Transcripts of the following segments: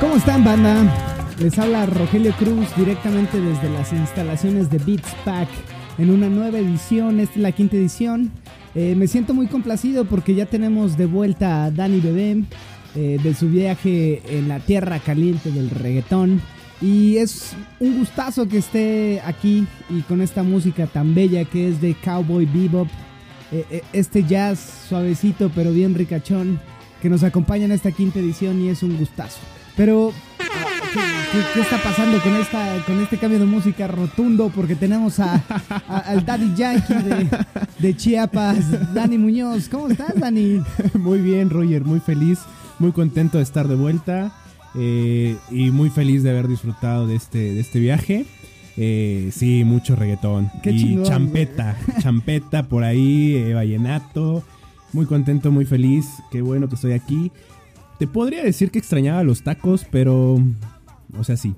¿Cómo están, banda? Les habla Rogelio Cruz directamente desde las instalaciones de Beats Pack en una nueva edición. Esta es la quinta edición. Eh, me siento muy complacido porque ya tenemos de vuelta a Dani Bebé eh, de su viaje en la tierra caliente del reggaetón. Y es un gustazo que esté aquí y con esta música tan bella que es de Cowboy Bebop. Eh, eh, este jazz suavecito pero bien ricachón que nos acompaña en esta quinta edición y es un gustazo. Pero, ¿qué, qué- qué está pasando con, esta, con este cambio de música rotundo? Porque tenemos a, a- al Daddy Yankee de, de Chiapas, Dani Muñoz. ¿Cómo estás, Dani? Muy bien, Roger, muy feliz, muy contento de estar de vuelta eh, y muy feliz de haber disfrutado de este, de este viaje. Eh, sí, mucho reggaetón Qué y chingón, champeta, champeta por ahí, eh, vallenato. Muy contento, muy feliz, qué bueno que estoy aquí. Te podría decir que extrañaba los tacos, pero... O sea, sí.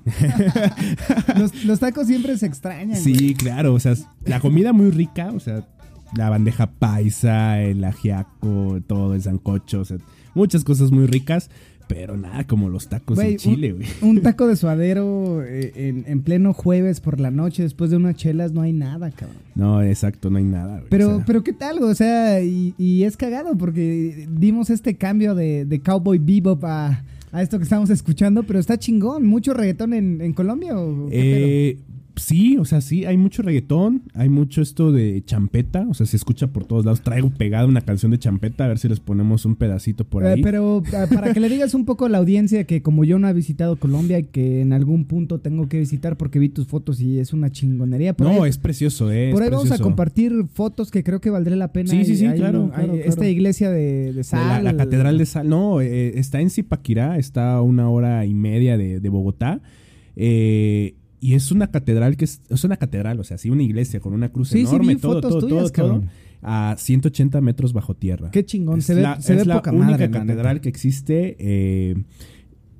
Los, los tacos siempre se extrañan. güey. Sí, claro, o sea, la comida muy rica, o sea, la bandeja paisa, el ajiaco, todo el sancocho, o sea, muchas cosas muy ricas, pero nada como los tacos en Chile, güey. Un taco de suadero eh, en, en pleno jueves por la noche después de unas chelas no hay nada, cabrón. No, exacto, no hay nada, güey. Pero, o sea, pero ¿qué tal? güey? O sea, y, y es cagado porque dimos este cambio de, de Cowboy Bebop a, a esto que estamos escuchando, pero está chingón. ¿Mucho reggaetón en, en Colombia o qué eh, sí, o sea, sí, hay mucho reggaetón, hay mucho esto de champeta, o sea, se escucha por todos lados. Traigo pegada una canción de champeta, a ver si les ponemos un pedacito por? Eh, ahí. pero ah, para que le digas un poco a la audiencia que como yo no he visitado Colombia y que en algún punto tengo que visitar porque vi tus fotos y es una chingonería. Por no, ahí, es precioso, eh. por ahí vamos a compartir fotos que creo que valdría la pena. Sí, sí, Hay- sí, hay claro, hay claro, Esta iglesia de, de De sal. La, la Catedral de Sal. No, eh, está en Zipaquirá, está a una hora y media de, de Bogotá. Eh, y es una catedral que es, es una catedral, o sea, sí, una iglesia con una cruz Sí, sí, enorme, vi todo, todo, tuyas, todo, cabrón. a 180 metros bajo tierra. Qué chingón, Es se ve, la, se ve es la poca única madre. la catedral que existe eh,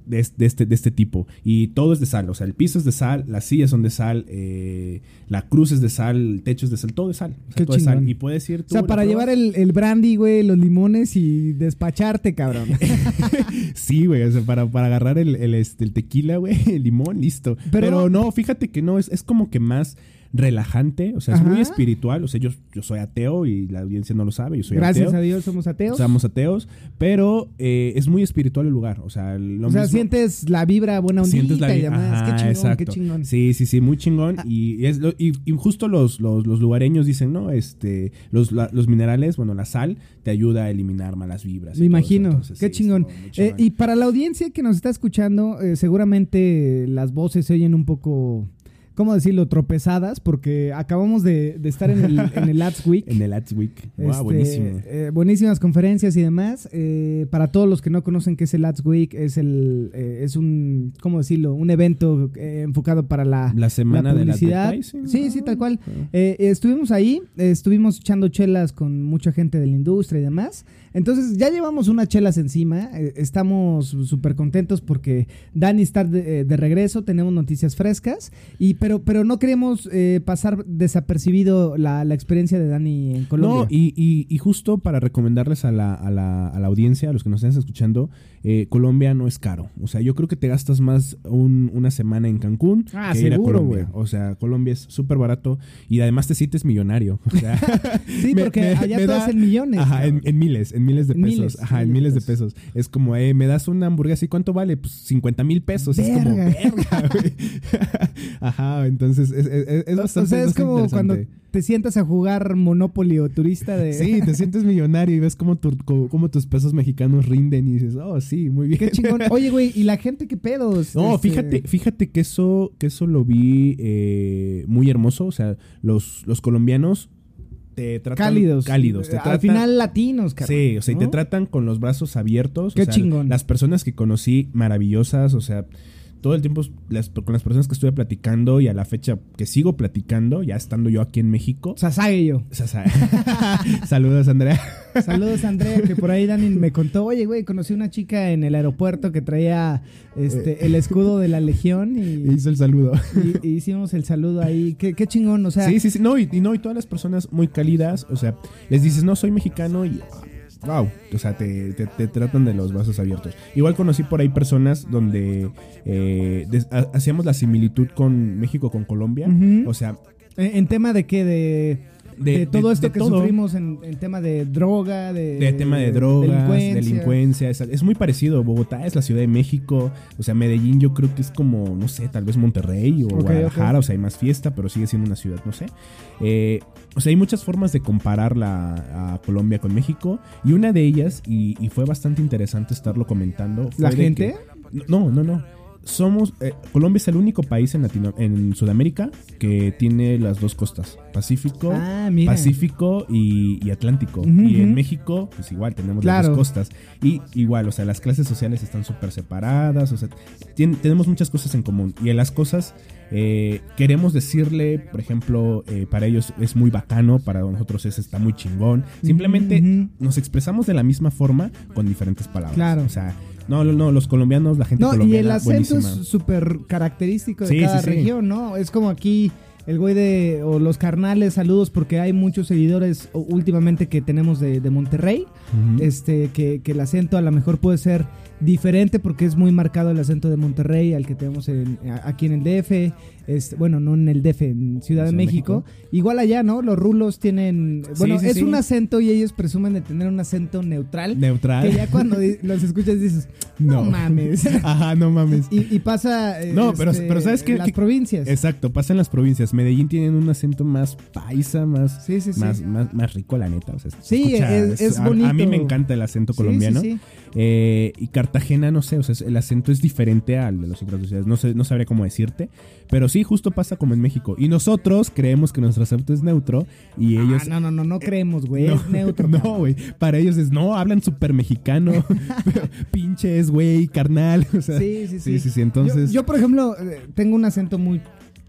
de, es- de este, de este tipo. Y todo es de sal. O sea, el piso es de sal, las sillas son de sal, eh, la cruz es de sal, el techo es de sal, todo es sal. O sea, Qué todo es sal. chingón. Y puedes ir O tú. sea, lo para llevar el, el brandy, güey, los limones y despacharte, cabrón. Sí, güey, o sea, para, para agarrar el, el, este, el tequila, güey, el limón, listo. Pero- Pero, no, fíjate que no, es, es como que más relajante, o sea, es muy espiritual, o sea, yo, yo soy ateo y la audiencia no lo sabe, yo soy Gracias ateo. a Dios somos ateos. Somos ateos, pero eh, es muy espiritual el lugar, o sea, lo o sea, mismo- sientes la vibra buena ondita sientes la y demás. Ajá, qué chingón, exacto. qué chingón. Sí, sí, sí, muy chingón. Ah. Y, es lo- y, y justo los, los, los lugareños dicen, ¿no? Este, los, la- los minerales, bueno, la sal te ayuda a eliminar malas vibras. Me imagino, Entonces, qué sí, chingón. Eh, y para la audiencia que nos está escuchando, eh, seguramente las voces se oyen un poco, ¿cómo decirlo?, tropezadas, porque acabamos de, de estar en el, en el Ads Week. En el Ads Week. Wow, Este, buenísimo. eh, buenísimas conferencias y demás. Eh, para todos los que no conocen qué es el Ads Week, es el eh, es un, ¿cómo decirlo? Un evento enfocado para la, La semana la publicidad. advertising. Sí, sí, tal cual. Ah. Eh, estuvimos ahí, estuvimos echando chelas con mucha gente de la industria y demás. Entonces ya llevamos unas chelas encima, estamos súper contentos porque Dani está de, de regreso, tenemos noticias frescas, y pero, pero no queremos eh, pasar desapercibido la, la experiencia de Dani en Colombia. No, y, y, y justo para recomendarles a la, a, la, a la audiencia, a los que nos estén escuchando, eh, Colombia no es caro. O sea, yo creo que te gastas más un- una semana en Cancún Ah, que ir a seguro, Colombia. O sea, Colombia es súper barato y además te sientes millonario. O sea, sí, me- porque me- allá me todo da- es en millones. Ajá, en, miles, en miles de pesos. miles, Ajá, en miles de pesos. Es como, eh, me das una hamburguesa y ¿cuánto vale? Pues 50 mil pesos. Es como, Verga. verga, güey. Ajá, entonces es, es, es- bastante o sea, es como cuando. Te sientas a jugar Monopoly o turista de... Sí, te sientes millonario y ves cómo, tu- cómo tus pesos mexicanos rinden y dices, oh, sí, muy bien. Qué chingón. Oye, güey, ¿y la gente qué pedos? No, Este, fíjate, fíjate que eso, que eso lo vi eh, muy hermoso. O sea, los, los colombianos te tratan Cálidos. cálidos. Te Al final latinos, carnal. Sí, o sea, y te tratan con los brazos abiertos. o Qué sea, chingón. Las personas que conocí, maravillosas, o sea, todo el tiempo las- con las personas que estuve platicando y a la fecha que sigo platicando, ya estando yo aquí en México. Sasage yo. O sea, sa- Saludos, Andrea. Saludos, Andrea, que por ahí Dani me contó, oye, güey, conocí una chica en el aeropuerto que traía este, el escudo de la Legión y, Hizo el saludo. y- y hicimos el saludo ahí. Qué, qué chingón, o sea, Sí, sí, sí. No y, y no, y todas las personas muy cálidas, o sea, les dices, no, soy mexicano y. Wow, o sea, te, te- te tratan de los brazos abiertos. Igual conocí por ahí personas donde eh, des- ha- hacíamos la similitud con México, con Colombia. O sea, en, en tema de qué, de, de, De- todo esto de que todo. sufrimos en, en tema de droga, de, de tema de drogas, delincuencia, delincuencia. es, es muy parecido. Bogotá es la Ciudad de México, o sea, Medellín yo creo que es como, no sé, tal vez Monterrey o Guadalajara, o sea, hay más fiesta, pero sigue siendo una ciudad, no sé. Eh, o sea, hay muchas formas de comparar la, a Colombia con México y una de ellas, y, y fue bastante interesante estarlo comentando. ¿La gente? que- no, no, no. Somos, eh, Colombia es el único país en, Latino, en Sudamérica que tiene las dos costas, Pacífico, Ah. Pacífico y, y Atlántico. Y en. México, pues igual tenemos Claro. las dos costas. Y igual, o sea, las clases sociales están súper separadas, o sea, tenemos muchas cosas en común. Y en las cosas eh, queremos decirle, por ejemplo, eh, para ellos es muy bacano, para nosotros es está muy chingón. Simplemente nos expresamos de la misma forma con diferentes palabras. Claro. O sea, no, no, no, los colombianos, la gente No, y el acento buenísima. es súper característico de Sí, cada sí, región, ¿no? Es como aquí el güey de, o los carnales, saludos, porque hay muchos seguidores últimamente que tenemos de, de Monterrey, este, que, que el acento a lo mejor puede ser diferente porque es muy marcado el acento de Monterrey al que tenemos en- aquí en el DF, bueno, no en el DF, en Ciudad de México. Igual allá, ¿no? Los rulos tienen, bueno, sí, es sí. un acento y ellos presumen de tener un acento neutral. Neutral. Que ya cuando los escuchas dices, no, No. mames. Ajá, no mames. Y, y pasa. eh, No, pero- este, pero ¿sabes qué? Las Que- provincias. Exacto, pasa en las provincias. Medellín tienen un acento más paisa, más, Sí, sí, sí. más, más, más rico, la neta. O sea, se Sí, es- es a- A, bonito. mí me encanta el acento colombiano. sí, sí. Eh, y Cartagena, no sé, o sea, el acento es diferente al de las otras ciudades. No sé, no sabría cómo decirte. Pero sí, justo pasa como en México. Y nosotros creemos que nuestro acento es neutro. Y ellos. Ah, no, no, no, no creemos, güey. No, es neutro. No, güey. Para ellos es, no, hablan súper mexicano. Pinches, güey, carnal. O sea, Sí, sí, sí. Sí, sí, sí. Entonces. Yo, yo, por ejemplo, eh, tengo un acento muy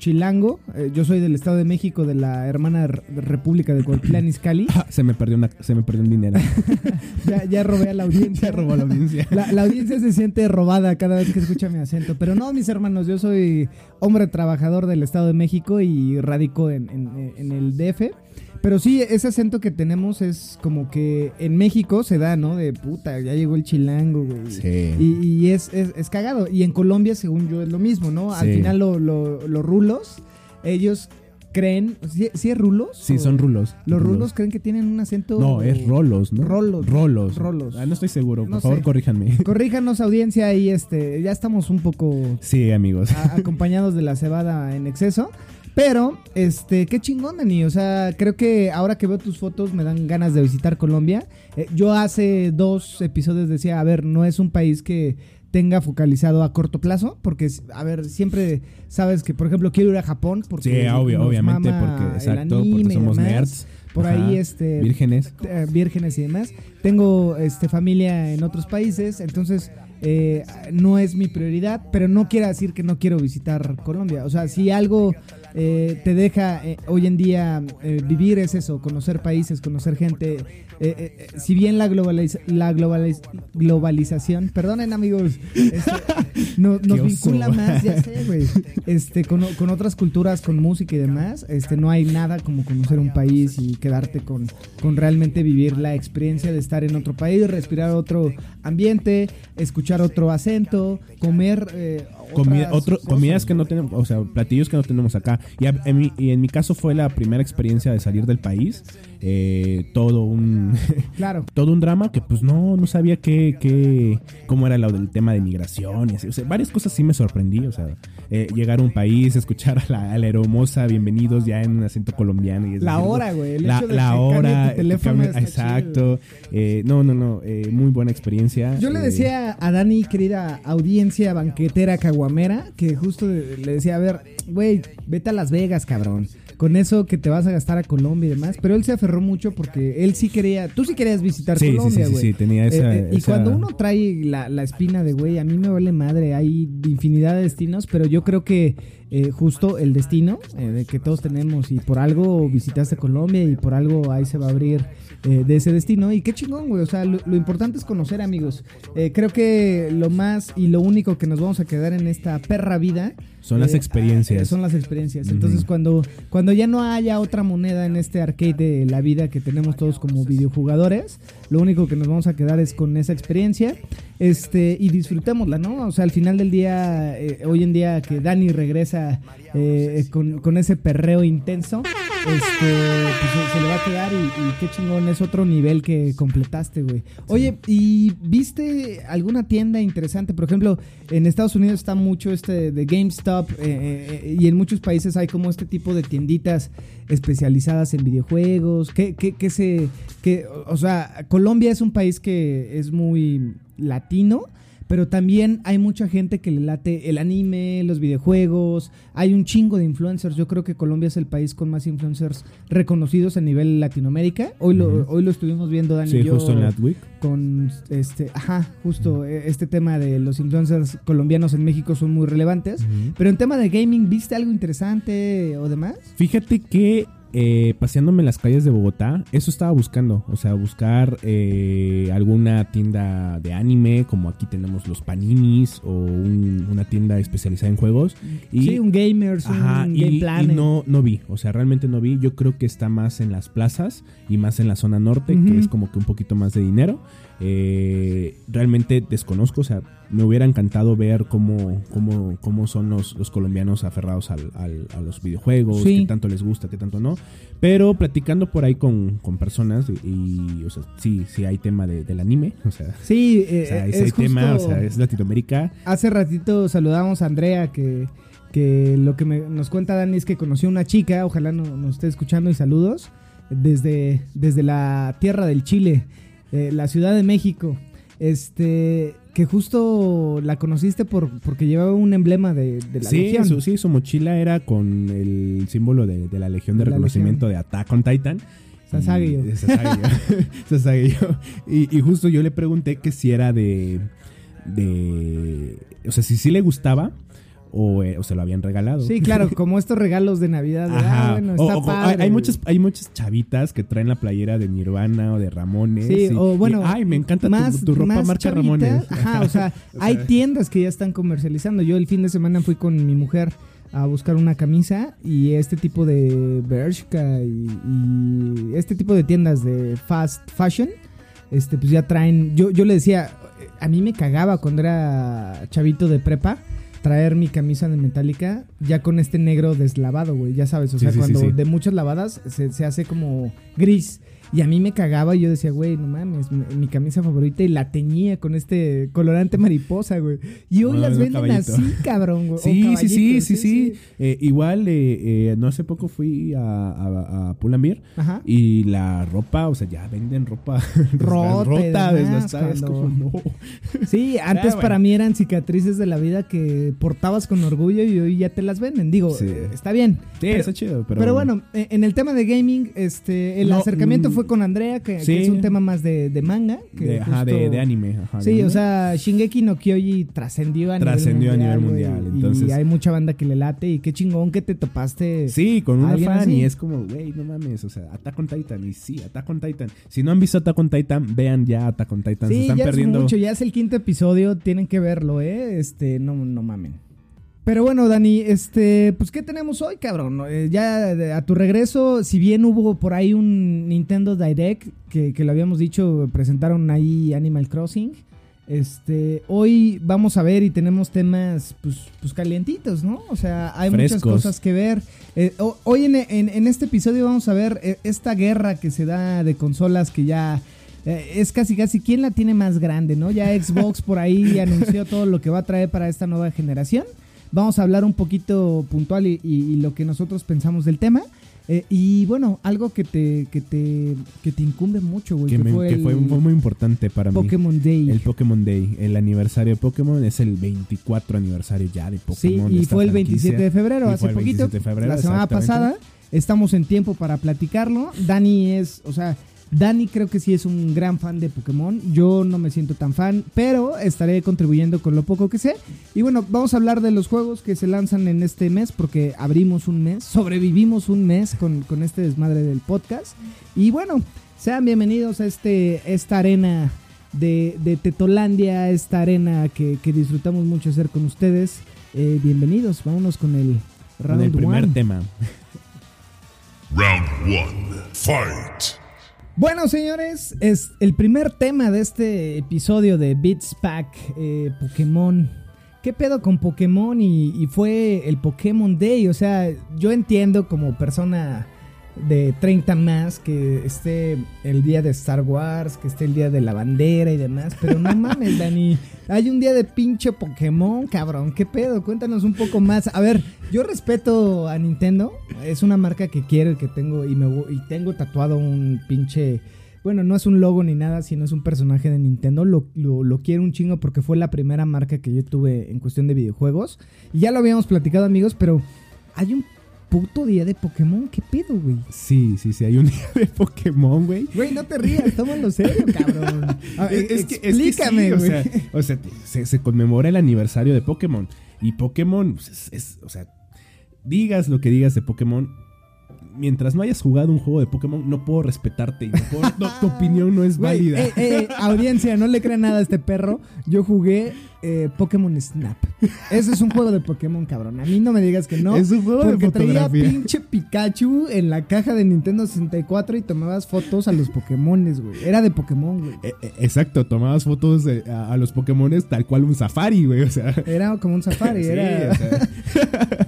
chilango. Eh, yo soy del Estado de México, de la hermana República de Coatlán, Izcalli. Se me perdió una, se me perdió un dinero. Ya, ya robé a la audiencia. Ya robó la audiencia. La, la audiencia se siente robada cada vez que escucha mi acento. Pero no, mis hermanos, yo soy hombre trabajador del Estado de México y radico en, en- en el DF. Pero sí, ese acento que tenemos es como que en México se da, ¿no? De puta, ya llegó el chilango, güey. Sí. Y, y es, es, es cagado. Y en Colombia, según yo, es lo mismo, ¿no? Al Sí. final lo- lo- los rulos, ellos creen... ¿Sí, sí es rulos? Sí, ¿O- son rulos. Los rulos creen que tienen un acento... No, es rolos, ¿no? Rolos. Rolos. Rolos. Ah, no estoy seguro. Por favor, corríjanme. Corríjanos audiencia y este, ya estamos un poco Sí, amigos. a- acompañados de la cebada en exceso. Pero, este, qué chingón, Dani. O sea, creo que ahora que veo tus fotos me dan ganas de visitar Colombia. Eh, yo hace dos episodios decía, a ver, no es un país que tenga focalizado a corto plazo, porque, a ver, siempre sabes que, por ejemplo, quiero ir a Japón, porque Sí, obvio, nos obviamente, mama porque, el exacto, anime porque y somos demás. nerds. Por Ajá, ahí, este, Vírgenes. eh, vírgenes y demás. Tengo este, familia en otros países, entonces eh, no es mi prioridad, pero no quiere decir que no quiero visitar Colombia. O sea, si algo eh, te deja eh, hoy en día eh, vivir es eso, conocer países, conocer gente. Eh, si bien la, globaliz- la globaliz- globalización, perdonen amigos, este, no- nos vincula más, ya sé, güey, este, con, con otras culturas, con música y demás, este, no hay nada como conocer un país y quedarte con, con realmente vivir la experiencia de estar en otro país, respirar otro ambiente, escuchar otro acento, comer otras otro, comidas que no tenemos, o sea, platillos que no tenemos acá. Y, a- en mi, y en mi caso fue la primera experiencia de salir del país. Eh, todo un Claro. todo un drama que pues no, no sabía qué, qué, cómo era lo del tema de migración y así. O sea, varias cosas sí me sorprendí. O sea, eh, llegar a un país, escuchar a la, a la hermosa, bienvenidos ya en un acento colombiano. Y es La decir, hora, güey. La, hora, tu teléfono exacto. Eh, no, no, no, eh, muy buena experiencia. Yo le Eh, decía a Dani, querida audiencia banquetera caguamera, que justo le decía, a ver, güey, vete a Las Vegas, cabrón. Con eso que te vas a gastar a Colombia y demás. Pero él se aferró mucho porque él sí quería, tú sí querías visitar Sí, sí, sí, Colombia, sí, güey. sí, tenía esa- Eh, eh, y cuando uno trae la, la espina de, güey, a mí me vale madre, hay infinidad de destinos, pero yo creo que eh, justo el destino eh, de que todos tenemos y por algo visitaste Colombia y por algo ahí se va a abrir eh, de ese destino. Y qué chingón, güey. O sea, lo, lo importante es conocer, amigos. Eh, creo que lo más y lo único que nos vamos a quedar en esta perra vida Son las eh, experiencias. son las experiencias. Entonces, cuando, cuando ya no haya otra moneda en este arcade de la vida que tenemos todos como videojugadores, lo único que nos vamos a quedar es con esa experiencia. Este, y disfrutémosla, ¿no? O sea, al final del día, eh, hoy en día que Dani regresa eh, con, con ese perreo intenso, este, pues se, le va a quedar y, y qué chingón, es otro nivel que completaste, güey. Oye, ¿y viste alguna tienda interesante? Por ejemplo, en Estados Unidos está mucho este de GameStop eh, eh, y en muchos países hay como este tipo de tienditas especializadas en videojuegos. ¿Qué, qué, qué se, qué- o sea, Colombia es un país que es muy latino. Pero también hay mucha gente que le late el anime, los videojuegos. Hay un chingo de influencers. Yo creo que Colombia es el país con más influencers reconocidos a nivel Latinoamérica. Hoy lo, hoy lo estuvimos viendo, Dani. y Sí, yo, justo en Latwick. con este, ajá, justo eh, este tema de los influencers colombianos en México son muy relevantes. Pero en tema de gaming, ¿viste algo interesante o demás? Fíjate que eh, paseándome en las calles de Bogotá, eso estaba buscando. O sea, buscar eh, alguna tienda de anime, como aquí tenemos los paninis, o un- una tienda especializada en juegos. Y, sí, un gamers, Ajá, un y, Game y no, no vi, o sea, realmente no vi. Yo creo que está más en las plazas y más en la zona norte, que es como que un poquito más de dinero. Eh, realmente desconozco, o sea, me hubiera encantado ver cómo, cómo, cómo son los, los colombianos aferrados al- al- a los videojuegos, Sí. qué tanto les gusta, qué tanto no. Pero platicando por ahí con, con personas, y, y, o sea, sí, sí hay tema de- del anime, o sea, Sí, eh, o sea, es ese tema, o sea, es Latinoamérica. Hace ratito saludamos a Andrea que, que lo que me- nos cuenta Dani es que conoció una chica, ojalá no- nos esté escuchando y saludos, desde, desde la tierra del Chile, eh, la Ciudad de México, este que justo la conociste por, porque llevaba un emblema de, de la sí, Legión. Su, sí, su mochila era con el símbolo de, de la Legión de La Reconocimiento de Attack on Titan. Sasageo. Sasageo. Y, y justo yo le pregunté que si era de. de o sea, si sí le gustaba o, eh, o se lo habían regalado. Sí, claro, como estos regalos de Navidad. de, Ajá. ah, bueno, está o- o- padre. hay, hay muchas, hay muchas chavitas que traen la playera de Nirvana o de Ramones. Sí, y- o bueno, y, ay, me encanta tu- tu, ropa más marca chavitas, Ramones. Ajá, o sea, hay tiendas que ya están comercializando. Yo el fin de semana fui con mi mujer a buscar una camisa y este tipo de Bershka y, y este tipo de tiendas de fast fashion, este pues ya traen. Yo, yo le decía, a mí me cagaba cuando era chavito de prepa. Traer mi camisa de metálica ya con este negro deslavado, güey. Ya sabes, o Sí, sea, sí, cuando sí. de muchas lavadas se, se hace como gris. Y a mí me cagaba y yo decía, güey, no mames, mi, mi camisa favorita y la teñía con este colorante mariposa, güey. Y hoy Ah, las venden caballito. así, cabrón, güey. Sí, sí, sí, sí, sí. Eh, igual, eh, eh, no hace poco fui a, a, a Pull&Bear y la ropa, o sea, ya venden ropa Rota desgastada. No. Sí, antes bueno. para mí eran cicatrices de la vida que portabas con orgullo y hoy ya te las venden. Digo, Sí. eh, está bien. Sí, pero, está chido, pero, pero bueno, eh, en el tema de gaming, este, el No, acercamiento mm, fue con Andrea, que, es un tema más de, de manga. Que de, ajá, de, justo- de anime. Ajá, Sí, anime. o sea, Shingeki no Kyoji trascendió a Trascendió a nivel nivel mundial. mundial, güey, entonces- Y hay mucha banda que le late y qué chingón que te topaste. Sí, con una ¿Alguien fan así? y es como, güey, no mames, o sea, Attack on Titan y sí, Attack on Titan. Si no han visto Attack on Titan, vean ya Attack on Titan. Se están ya perdiendo. es mucho, ya es el quinto episodio, tienen que verlo, ¿eh? Este, no, no mamen. Pero bueno, Dani, este, pues ¿qué tenemos hoy, cabrón? Eh, ya de- a tu regreso, si bien hubo por ahí un Nintendo Direct, que, que lo habíamos dicho, presentaron ahí Animal Crossing. Este, hoy vamos a ver y tenemos temas, pues, pues calientitos, ¿no? O sea, hay muchas cosas que ver. Eh, ho- hoy en, en- en este episodio vamos a ver eh, esta guerra que se da de consolas que ya eh, es casi casi quién la tiene más grande, ¿no? Ya Xbox por ahí anunció todo lo que va a traer para esta nueva generación. Vamos a hablar un poquito puntual y, y- y lo que nosotros pensamos del tema. Eh, y bueno, algo que te, que te, que te incumbe mucho, güey. que, me- que el fue, muy importante para mí. Pokémon Day. El Pokémon Day, el aniversario de Pokémon es el 24 aniversario ya de Sí, Pokémon. de y fue el franquicia. 27 de febrero, hace poquito. 27 de febrero, la semana pasada. Estamos en tiempo para platicarlo. Dani es, o sea, Dani creo que sí es un gran fan de Pokémon. Yo no me siento tan fan, pero estaré contribuyendo con lo poco que sé. Y bueno, vamos a hablar de los juegos que se lanzan en este mes, porque abrimos un mes, sobrevivimos un mes con, con este desmadre del podcast. Y bueno, sean bienvenidos a este, esta arena de, de Tetolandia, esta arena que, que disfrutamos mucho hacer con ustedes. Eh, bienvenidos, vámonos con el Con round el primer one. tema. Round one. Fight. Bueno, señores, es el primer tema de este episodio de Beats Pack eh, Pokémon. ¿Qué pedo con Pokémon? Y, y fue el Pokémon Day. O sea, yo entiendo como persona de 30 más que esté el día de Star Wars, que esté el día de la bandera y demás. Pero no mames, Dani. Hay un día de pinche Pokémon, cabrón. ¿Qué pedo? Cuéntanos un poco más. A ver, yo respeto a Nintendo. Es una marca que quiero, que tengo y me y tengo tatuado un pinche. Bueno, no es un logo ni nada, sino es un personaje de Nintendo. Lo, lo, lo quiero un chingo porque fue la primera marca que yo tuve en cuestión de videojuegos. Y ya lo habíamos platicado, amigos, pero hay un puto día de Pokémon. ¿Qué pedo, güey? Sí, sí, sí, hay un día de Pokémon, güey. Güey, no te rías, tómalo serio, cabrón. A ver, Es, es que, es que explícame, sí, o güey. sea, o sea, se, se conmemora el aniversario de Pokémon. Y Pokémon, pues, es, es- o sea, digas lo que digas de Pokémon. Mientras no hayas jugado un juego de Pokémon, no puedo respetarte. y no puedo- no, tu opinión no es Güey, válida. eh, eh, audiencia, no le crean nada a este perro. Yo jugué eh, Pokémon Snap. Ese es un juego de Pokémon, cabrón. A mí no me digas que no. Es un juego de porque traía fotografía. pinche Pikachu en la caja de Nintendo 64 y tomabas fotos a los Pokémones, güey. Era de Pokémon, güey. Eh, eh, exacto, tomabas fotos de- a, a los Pokémones tal cual un safari, güey. O sea, Era como un safari, sí, era... o sea,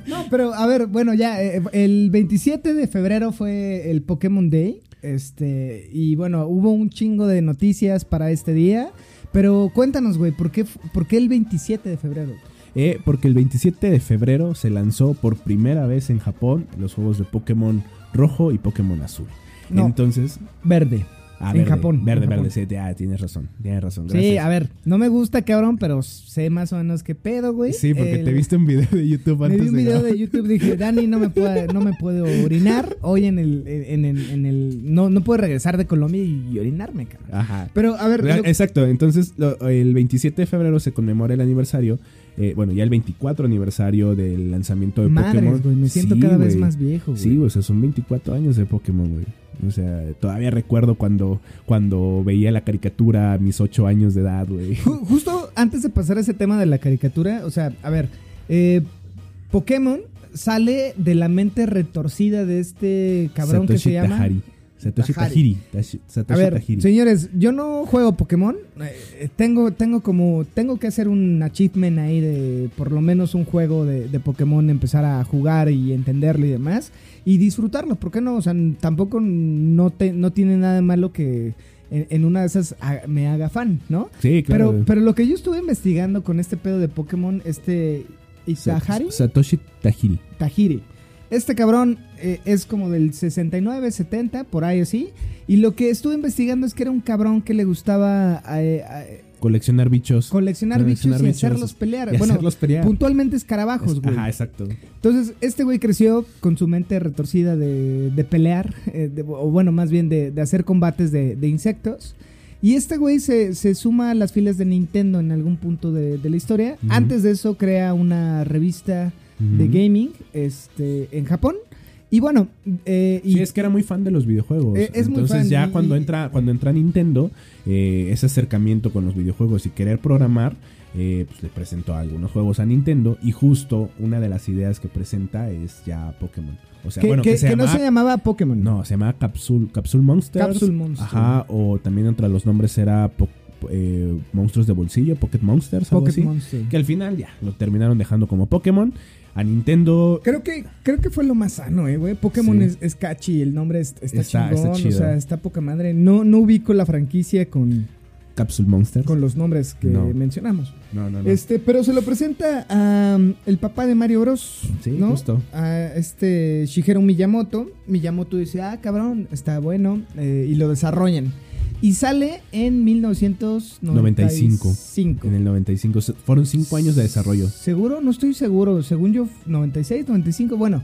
No, pero a ver, bueno, ya, el 27 de febrero fue el Pokémon Day. Este, y bueno, hubo un chingo de noticias para este día. Pero cuéntanos, güey, ¿por qué, ¿por qué el 27 de febrero? eh, porque el 27 de febrero se lanzó por primera vez en Japón los juegos de Pokémon rojo y Pokémon azul. No. Entonces, Verde. Ah, En verde, Japón, Verde, en verde, Japón. sí, ya, tienes razón, tienes razón. Sí, a ver, no me gusta, cabrón, pero sé más o menos qué pedo, güey. Sí, porque El- te viste un video de YouTube Me antes vi un de video grabar. de YouTube, dije, Dani, no me puedo, no me puedo orinar. Hoy en el, en el, en el, no, no puedo regresar de Colombia y orinarme, cabrón. Ajá. Pero, a ver, Real- lo- Exacto, entonces lo- el 27 de febrero se conmemora el aniversario, eh, bueno, ya el 24 aniversario del lanzamiento de Pokémon. me siento Sí, cada vez más viejo, güey. Sí, o sea, son 24 años de Pokémon, güey. O sea, todavía recuerdo cuando, cuando veía la caricatura a mis 8 años de edad, güey. Ju- Justo antes de pasar a ese tema de la caricatura, o sea, a ver, eh, Pokémon sale de la mente retorcida de este cabrón que se llama. Tajiri. Satoshi Tajiri. Satoshi A ver, Tajiri. señores, yo no juego Pokémon. eh, tengo, tengo como, tengo que hacer un achievement ahí de por lo menos un juego de, de Pokémon, empezar a jugar y entenderlo y demás. Y disfrutarlo, ¿por qué no? O sea, tampoco no, te, no tiene nada de malo que en, en una de esas me haga fan, ¿no? Sí, claro. Pero, pero lo que yo estuve investigando con este pedo de Pokémon, este Sa- Itahari, Satoshi Tajiri. Tajiri. Este cabrón eh, es como del 69, 70, por ahí así. Y lo que estuve investigando es que era un cabrón que le gustaba eh, eh, Coleccionar bichos. coleccionar, Coleccionar bichos y hacerlos pelear. Y bueno, hacerlos pelear. puntualmente escarabajos, güey. Ajá, exacto. Entonces, este güey creció con su mente retorcida de, de pelear, eh, de- o bueno, más bien de, de hacer combates de, insectos. Y este güey se, se suma a las filas de Nintendo en algún punto de, la historia. Antes de eso, crea una revista de gaming este, en Japón. Y bueno, eh, y Sí, es que era muy fan de los videojuegos. Eh, es muy Entonces fan ya y- cuando entra cuando entra Nintendo, eh, ese acercamiento con los videojuegos y querer programar, eh, pues le presentó algunos juegos a Nintendo y justo una de las ideas que presenta es ya Pokémon. O sea, que, bueno, que- que, se que no llamaba- se llamaba Pokémon. No, se llama Capsule, Capsule Monsters. Capsule Monsters. Ajá, o también entre los nombres era eh, Monstruos de Bolsillo, Pocket Monsters, algo así. Monster. Que al final ya lo terminaron dejando como Pokémon. A Nintendo Creo que, creo que fue lo más sano, eh, güey. Pokémon Sí. es, es catchy, el nombre es- está, Está- está chingón, chido. o sea, está poca madre. No, no ubico la franquicia con, Capsule Monster. con los nombres que No. mencionamos. No, no, no. Este, pero se lo presenta a um, el papá de Mario Bros. Sí, ¿no? justo. A este Shigeru Miyamoto. Miyamoto dice, ah, cabrón, está bueno. eh, y lo desarrollan. Y sale en 1995. 95. En el 95. Se- Fueron cinco años de desarrollo. ¿Seguro? No estoy seguro. Según yo, 96, 95. Bueno,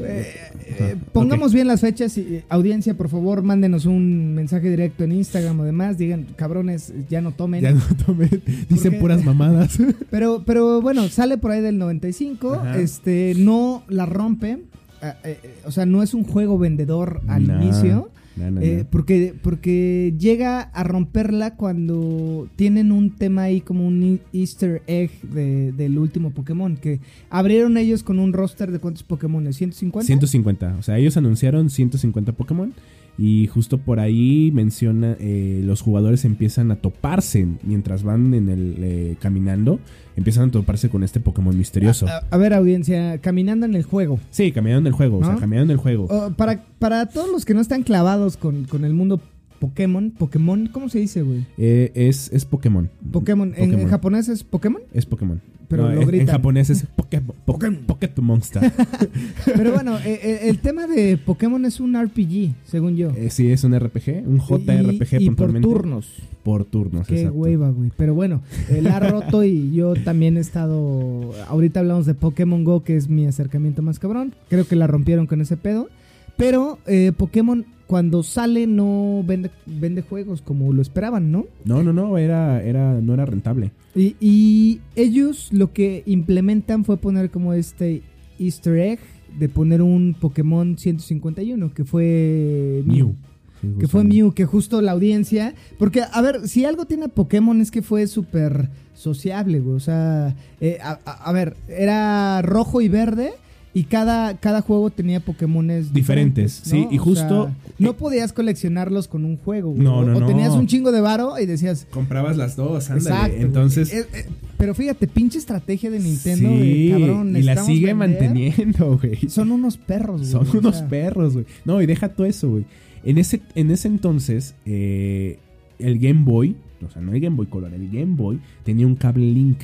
eh, eh, Ajá, pongamos bien las fechas. Y, eh, audiencia, por favor, mándenos un mensaje directo en Instagram o demás. Digan, cabrones, ya no tomen. Ya no tomé. Dicen puras mamadas. Pero, pero bueno, sale por ahí del 95. Ajá. Este, no la rompe. ah, eh, eh, o sea, no es un juego vendedor al inicio. No, no, eh, no. porque, porque llega a romperla cuando tienen un tema ahí como un e- easter egg de- del último Pokémon. Que abrieron ellos con un roster de cuántos Pokémon, ¿150? 150. O sea, ellos anunciaron 150 Pokémon. Y justo por ahí menciona, eh, los jugadores empiezan a toparse mientras van en el eh, caminando. Empiezan a toparse con este Pokémon misterioso. A, a ver, audiencia, caminando en el juego. Sí, caminando en el juego. O sea, caminando en el juego. Oh, para, para todos los que no están clavados con, con el mundo Pokémon, Pokémon, ¿cómo se dice, güey? Eh, es, es Pokémon. Pokémon. En, japonés es Pokémon. Es Pokémon. Pero lo en- en, gritan. japonés es Poké- Po- Pocket Monster. Pero bueno, eh, eh, el tema de Pokémon es un RPG, según yo. Eh, sí, es un RPG, un JRPG y, y por turnos. Por turnos, Qué exacto. hueva, güey. Pero bueno, él ha roto y yo también he estado. Ahorita hablamos de Pokémon Go, que es mi acercamiento más cabrón. Creo que la rompieron con ese pedo. Pero eh, Pokémon, cuando sale, no vende, vende juegos como lo esperaban, ¿no? No, no, no, era, era, no era rentable. Y, y ellos lo que implementan fue poner como este easter egg de poner un Pokémon 151, que fue Mew. Sí, Que fue Mew, que justo la audiencia. Porque, a ver, si algo tiene Pokémon es que fue súper sociable, güey. O sea, eh, a, a- a ver, era rojo y verde. Y cada, cada juego tenía Pokémones Diferentes, sí, ¿no? y O justo- sea, no podías coleccionarlos con un juego, güey. No, no, o no. tenías un chingo de varo y decías. Comprabas las dos, ándale. Exacto. Entonces. Eh, eh, pero fíjate, pinche estrategia de Nintendo, de, sí, cabrón. y la sigue vender. manteniendo, güey. Son unos perros, güey. Son o unos sea, perros, güey. No, y deja todo eso, güey. En ese, en ese entonces, eh, el Game Boy, o sea, no el Game Boy Color, el Game Boy tenía un cable Link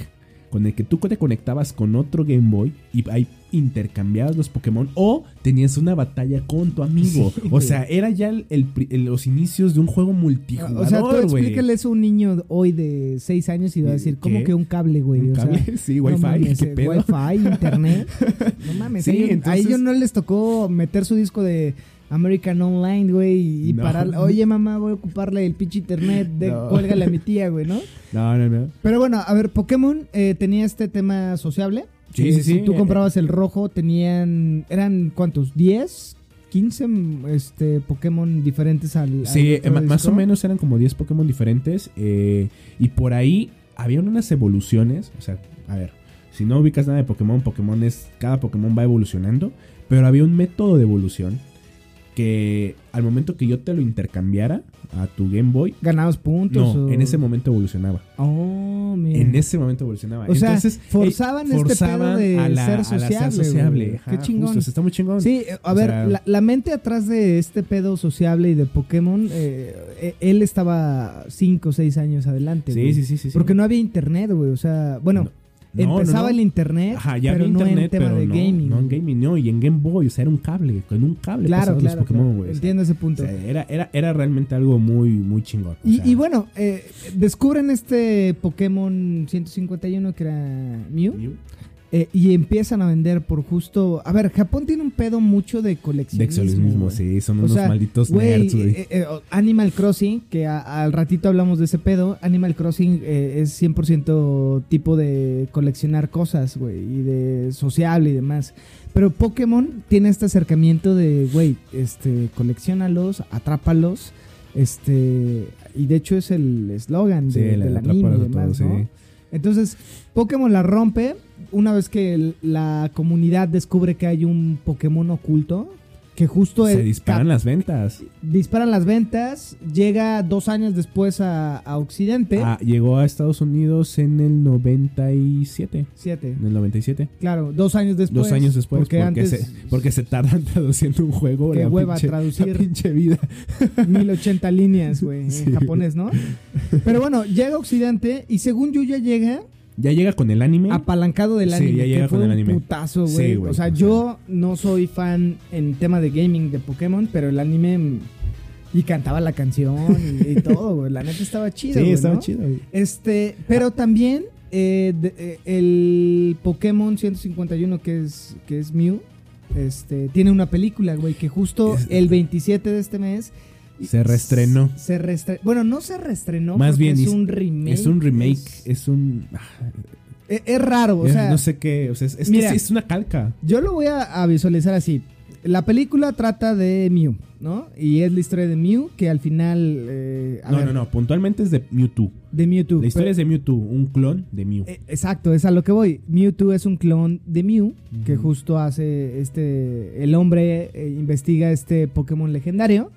con el que tú te conectabas con otro Game Boy y ahí intercambiabas los Pokémon o tenías una batalla con tu amigo. Sí, o sea, era ya el- el pri- el- los inicios de un juego multijugador, O sea, tú explícale eso a un niño hoy de 6 años y va a decir, ¿cómo ¿Qué? que un cable, güey? ¿Un O sea, cable? Sí, no mames, ¿qué eh, pedo? Wi-Fi, internet. No mames, Sí, a, ellos, a entonces- ellos no les tocó meter su disco de American Online, güey, y, y No. parar. Oye, mamá, voy a ocuparle el pinche internet, de, No. cuélgale a mi tía, güey, ¿no? No, no, no. Pero bueno, a ver, Pokémon eh, tenía este tema sociable. Sí, Eh, sí, sí. Si tú comprabas el rojo, tenían. ¿Eran cuántos? ¿10? 15 este, Pokémon diferentes al. Sí, eh, más o menos eran como 10 Pokémon diferentes. eh, y por ahí habían unas evoluciones. O sea, a ver, si no ubicas nada de Pokémon, Pokémon es. Cada Pokémon va evolucionando. Pero había un método de evolución que al momento que yo te lo intercambiara a tu Game Boy. Ganados puntos. No, o- en ese momento evolucionaba. Oh, mira. En ese momento evolucionaba. O sea, forzaban eh, este pedo de a la- ser a la sociable, sociable. güey. Ajá, Qué chingón. justo, está muy chingón. Sí, a O ver, sea- la, la mente atrás de este pedo sociable y de Pokémon, eh, eh, él estaba 5 o 6 años adelante. Sí, güey. sí, sí, sí, sí. Porque no había internet, güey. O sea, bueno, No, no, empezaba no. el internet, Ajá, ya pero había no internet, en tema pero de no, gaming. no en gaming, no, y en Game Boy, o sea, era un cable, con un cable Claro, claro, los Pokémon, claro. güey. o sea, Entiendo ese punto. o sea, era, era, era realmente algo muy, muy chingón. y, sea, y bueno, eh, descubren este Pokémon 151 que era Mew. Mew, eh, y empiezan a vender por justo. A ver, Japón tiene un pedo mucho de De coleccionismo. exolismo, güey. sí, son O unos sea, malditos güey, nerds, güey. eh, eh, Animal Crossing, que a- al ratito hablamos de ese pedo. Animal Crossing eh, es 100% tipo de coleccionar cosas, güey, y de sociable y demás. Pero Pokémon tiene este acercamiento de, güey, este, coleccionalos, atrápalos, este, y de hecho es el eslogan Sí, de, la atrápalos anime y demás, ¿no? sí. Entonces, Pokémon la rompe una vez que la comunidad descubre que hay un Pokémon oculto. Que justo Se disparan las ventas. disparan las ventas, llega dos años después a, a Occidente. Ah, llegó a Estados Unidos en el 97. Siete. En el 97. Claro, dos años después. Dos años después. Porque, Porque, antes, se, porque se tardan traduciendo un juego. Qué la hueva pinche- traducir. la pinche vida. 1080 líneas, güey, Sí. en japonés, ¿no? Pero bueno, llega a Occidente y según yo ya llega Ya llega con el anime. apalancado del Sí, anime. ya llega que fue con el un anime. putazo, Sí, güey. o sea, o sea. yo no soy fan en tema de gaming de Pokémon, pero el anime mm, y cantaba la canción y, y todo, güey. La neta estaba chido, sí, estaba ¿no? chido. güey. Este, pero también eh, de- eh, el Pokémon 151 que es que es Mew, este, tiene una película, güey, que justo el 27 de este mes Se reestrenó. Se reestre- bueno, no se reestrenó, Más bien, es un remake. Es un remake. Es, Es, un. ah, es- es raro, o sea, no sé qué. O sea, es, mira. que es una calca. yo lo voy a, a visualizar así. La película trata de Mew, ¿no? Y es la historia de Mew que al final eh, No, ver, no, no. Puntualmente es de Mewtwo. de Mewtwo. La historia pero- es de Mewtwo, un clon de Mew. Eh, Exacto, es a lo que voy. Mewtwo es un clon de Mew que justo hace este. El hombre eh, investiga este Pokémon legendario.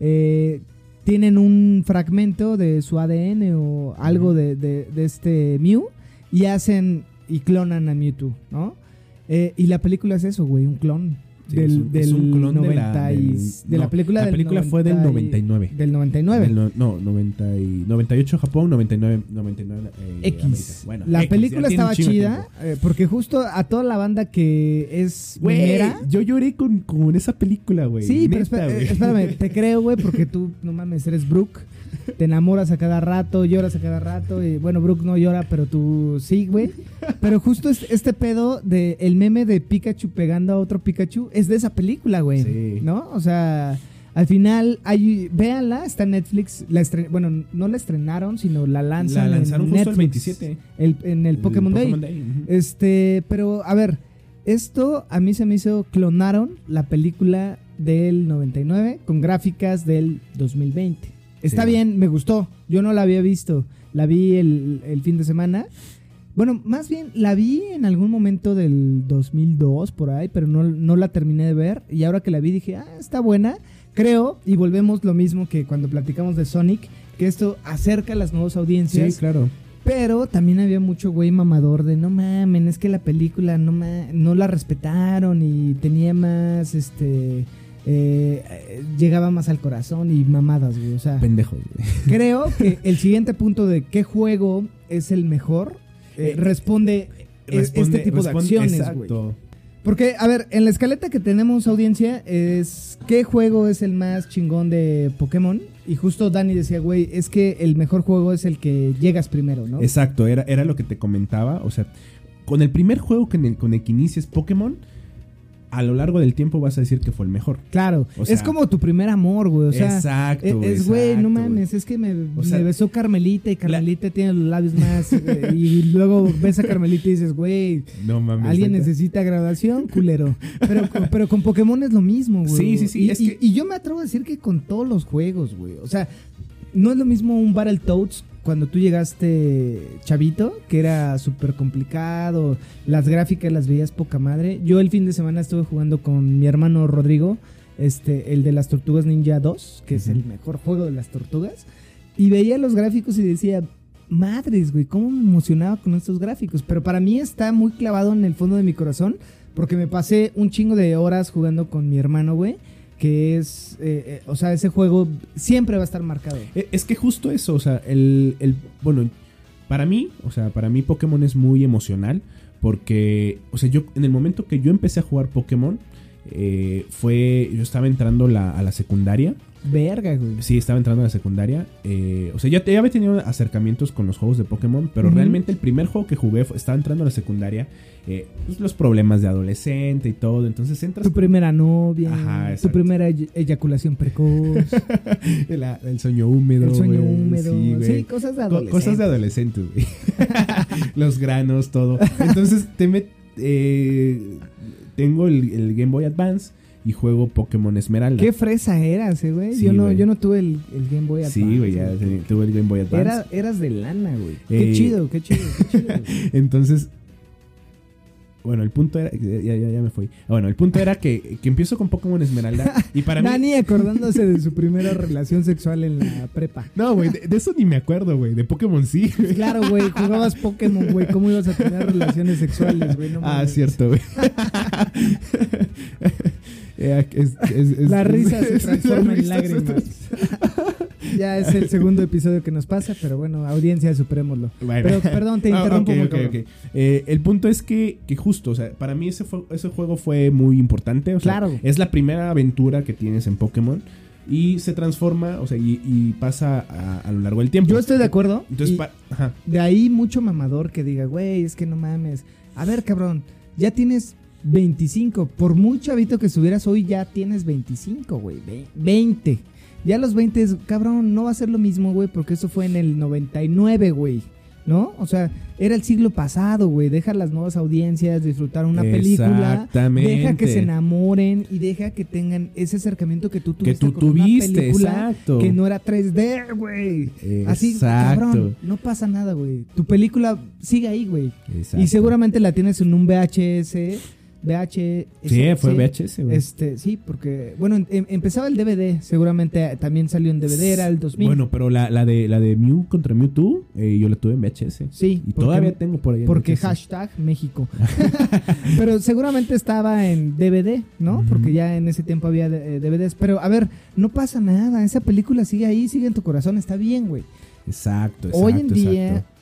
Eh, tienen un fragmento de su ADN o algo de, de- de este Mew y hacen y clonan a Mewtwo, ¿no? Eh, y la película es eso, güey, un clon. Del, es un- del es un clon de la- 90 del- de la no, película la del película fue del 90 y- 99. Del 99. Del no, no, 90 y- 98 Japón, 99, 99 eh, X. América. Bueno, la X, película estaba chida eh, porque justo a toda la banda que es Güey, minera- yo lloré con, con esa película, güey. Sí, pero Neta, güey. eh, espérame, te creo, güey, porque tú, no mames, eres Brooke. Te enamoras a cada rato, lloras a cada rato. Y bueno, Brooke no llora, pero tú sí, güey. Pero justo este, este pedo de el meme de Pikachu pegando a otro Pikachu es de esa película, güey. Sí. ¿No? O sea, al final, hay, véanla, está en Netflix. La estre- bueno, no la estrenaron, sino la lanzan. La lanzaron en justo el Netflix, 27. el- en el Pokémon Day. Este, pero a ver, esto a mí se me hizo clonaron la película del 99 con gráficas del 2020. Está Sí. bien, me gustó. Yo no la había visto. La vi el, el fin de semana. Bueno, más bien la vi en algún momento del 2002 por ahí, pero no, no la terminé de ver. Y ahora que la vi dije, ah, está buena. Creo, y volvemos lo mismo que cuando platicamos de Sonic, que esto acerca a las nuevas audiencias. Sí, claro. Pero también había mucho güey mamador de no mamen, es que la película no ma- no la respetaron y tenía más este eh, eh, llegaba más al corazón y mamadas, güey. O sea, Pendejos, güey. creo que el siguiente punto de qué juego es el mejor eh, responde, e- este Responde- tipo de responde- acciones, exacto. güey. Porque, a ver, en la escaleta que tenemos audiencia es qué juego es el más chingón de Pokémon. Y justo Dani decía, güey, es que el mejor juego es el que llegas primero, ¿no? Exacto, era, era lo que te comentaba. O sea, con el primer juego que con el que inicies Pokémon, a lo largo del tiempo vas a decir que fue el mejor. Claro, O sea- es como tu primer amor, güey. O sea, exacto, es- güey, es, güey, no mames, es que me, O sea, me besó Carmelita y Carmelita tiene los labios más. eh, y luego ves a Carmelita y dices, güey, No mames. alguien necesita graduación, culero. Pero, con- pero con Pokémon es lo mismo, güey. Sí, sí, sí, Y, es y- que- y yo me atrevo a decir que con todos los juegos, güey. O sea, no es lo mismo un Battletoads cuando tú llegaste chavito, que era súper complicado, las gráficas las veías poca madre. Yo el fin de semana estuve jugando con mi hermano Rodrigo, este, el de las Tortugas Ninja 2, que es el mejor juego de las tortugas, y veía los gráficos y decía, madres, güey, cómo me emocionaba con estos gráficos. Pero para mí está muy clavado en el fondo de mi corazón, porque me pasé un chingo de horas jugando con mi hermano, güey. Que es, eh, eh, o sea, ese juego siempre va a estar marcado. Eh, Es que justo eso, o sea, el, el- bueno, para mí, o sea, para mí Pokémon es muy emocional porque, o sea, yo en el momento que yo empecé a jugar Pokémon, fue, yo estaba entrando la- a la secundaria, Verga, güey. sí, estaba entrando a la secundaria, eh, o sea, ya, ya había tenido acercamientos con los juegos de Pokémon, pero realmente el primer juego que jugué fue- estaba entrando a la secundaria, eh, pues, los problemas de adolescente y todo, entonces entras Tu primera novia, Ajá, tu primera ey- eyaculación precoz, la- el sueño húmedo, el sueño güey, húmedo, sí, cosas de Co- adolescente. Cosas de adolescente, güey. Los granos, todo. Entonces, te met- eh, tengo el, el Game Boy Advance y juego Pokémon Esmeralda. Qué fresa eras, eh, güey. Sí, yo no, güey. yo no tuve el, el Game Boy Advance. Sí, güey, ya tuve el Game Boy Advance. Era, eras de lana, güey. Qué Eh, chido, qué chido, qué chido. Entonces, Bueno, el punto era. Ya, ya, ya me fui. Ah, Bueno, el punto era que, que empiezo con Pokémon Esmeralda. Y para mí. Nani acordándose de su primera relación sexual en la prepa. No, güey, de, de eso ni me acuerdo, güey. De Pokémon sí. güey. Claro, güey, jugabas Pokémon, güey. ¿Cómo ibas a tener relaciones sexuales, güey? No Ah, cierto, güey. Eh, es- es- es- La risa se transforma en lágrimas. Ya es el segundo episodio que nos pasa, pero bueno, audiencia, suprémoslo. Bueno. Pero perdón, te Ah, interrumpo. ok, muy ok, cabrón. ok. Eh, el punto es que, que justo, o sea, para mí ese, fue- ese juego fue muy importante. O sea, Claro. Es la primera aventura que tienes en Pokémon. Y se transforma, o sea, y, y pasa a, a lo largo del tiempo. Yo estoy de acuerdo. Entonces, ajá. de ahí mucho mamador que diga, güey, es que no mames. A ver, cabrón, ya tienes 25. Por muy chavito que estuvieras hoy, ya tienes 25, güey. Ve- 20. Ya los 20, es, cabrón, no va a ser lo mismo, güey, porque eso fue en el 99, güey. ¿No? O sea, era el siglo pasado, güey. Deja las nuevas audiencias disfrutar una película. Deja que se enamoren y deja que tengan ese acercamiento que tú Que tuviste tú con una tuviste, película exacto. que no era 3D, güey. Así, Exacto. cabrón, no pasa nada, güey. Tu película sigue ahí, güey. Exacto. Y seguramente la tienes en un VHS. VHS. Sí, fue VHS, güey. Este, sí, porque, bueno, em- em- empezaba el DVD, seguramente también salió en DVD, era el 2000. Bueno, pero la, la de la de Mew contra Mewtwo, eh, yo la tuve en VHS. Sí, Y porque- todavía tengo por ahí. en porque VHS. hashtag México. pero seguramente estaba en DVD, ¿no? Porque ya en ese tiempo había eh, DVDs. Pero a ver, no pasa nada. Esa película sigue ahí, sigue en tu corazón, está bien, güey. Exacto, exacto. Hoy en día, exacto.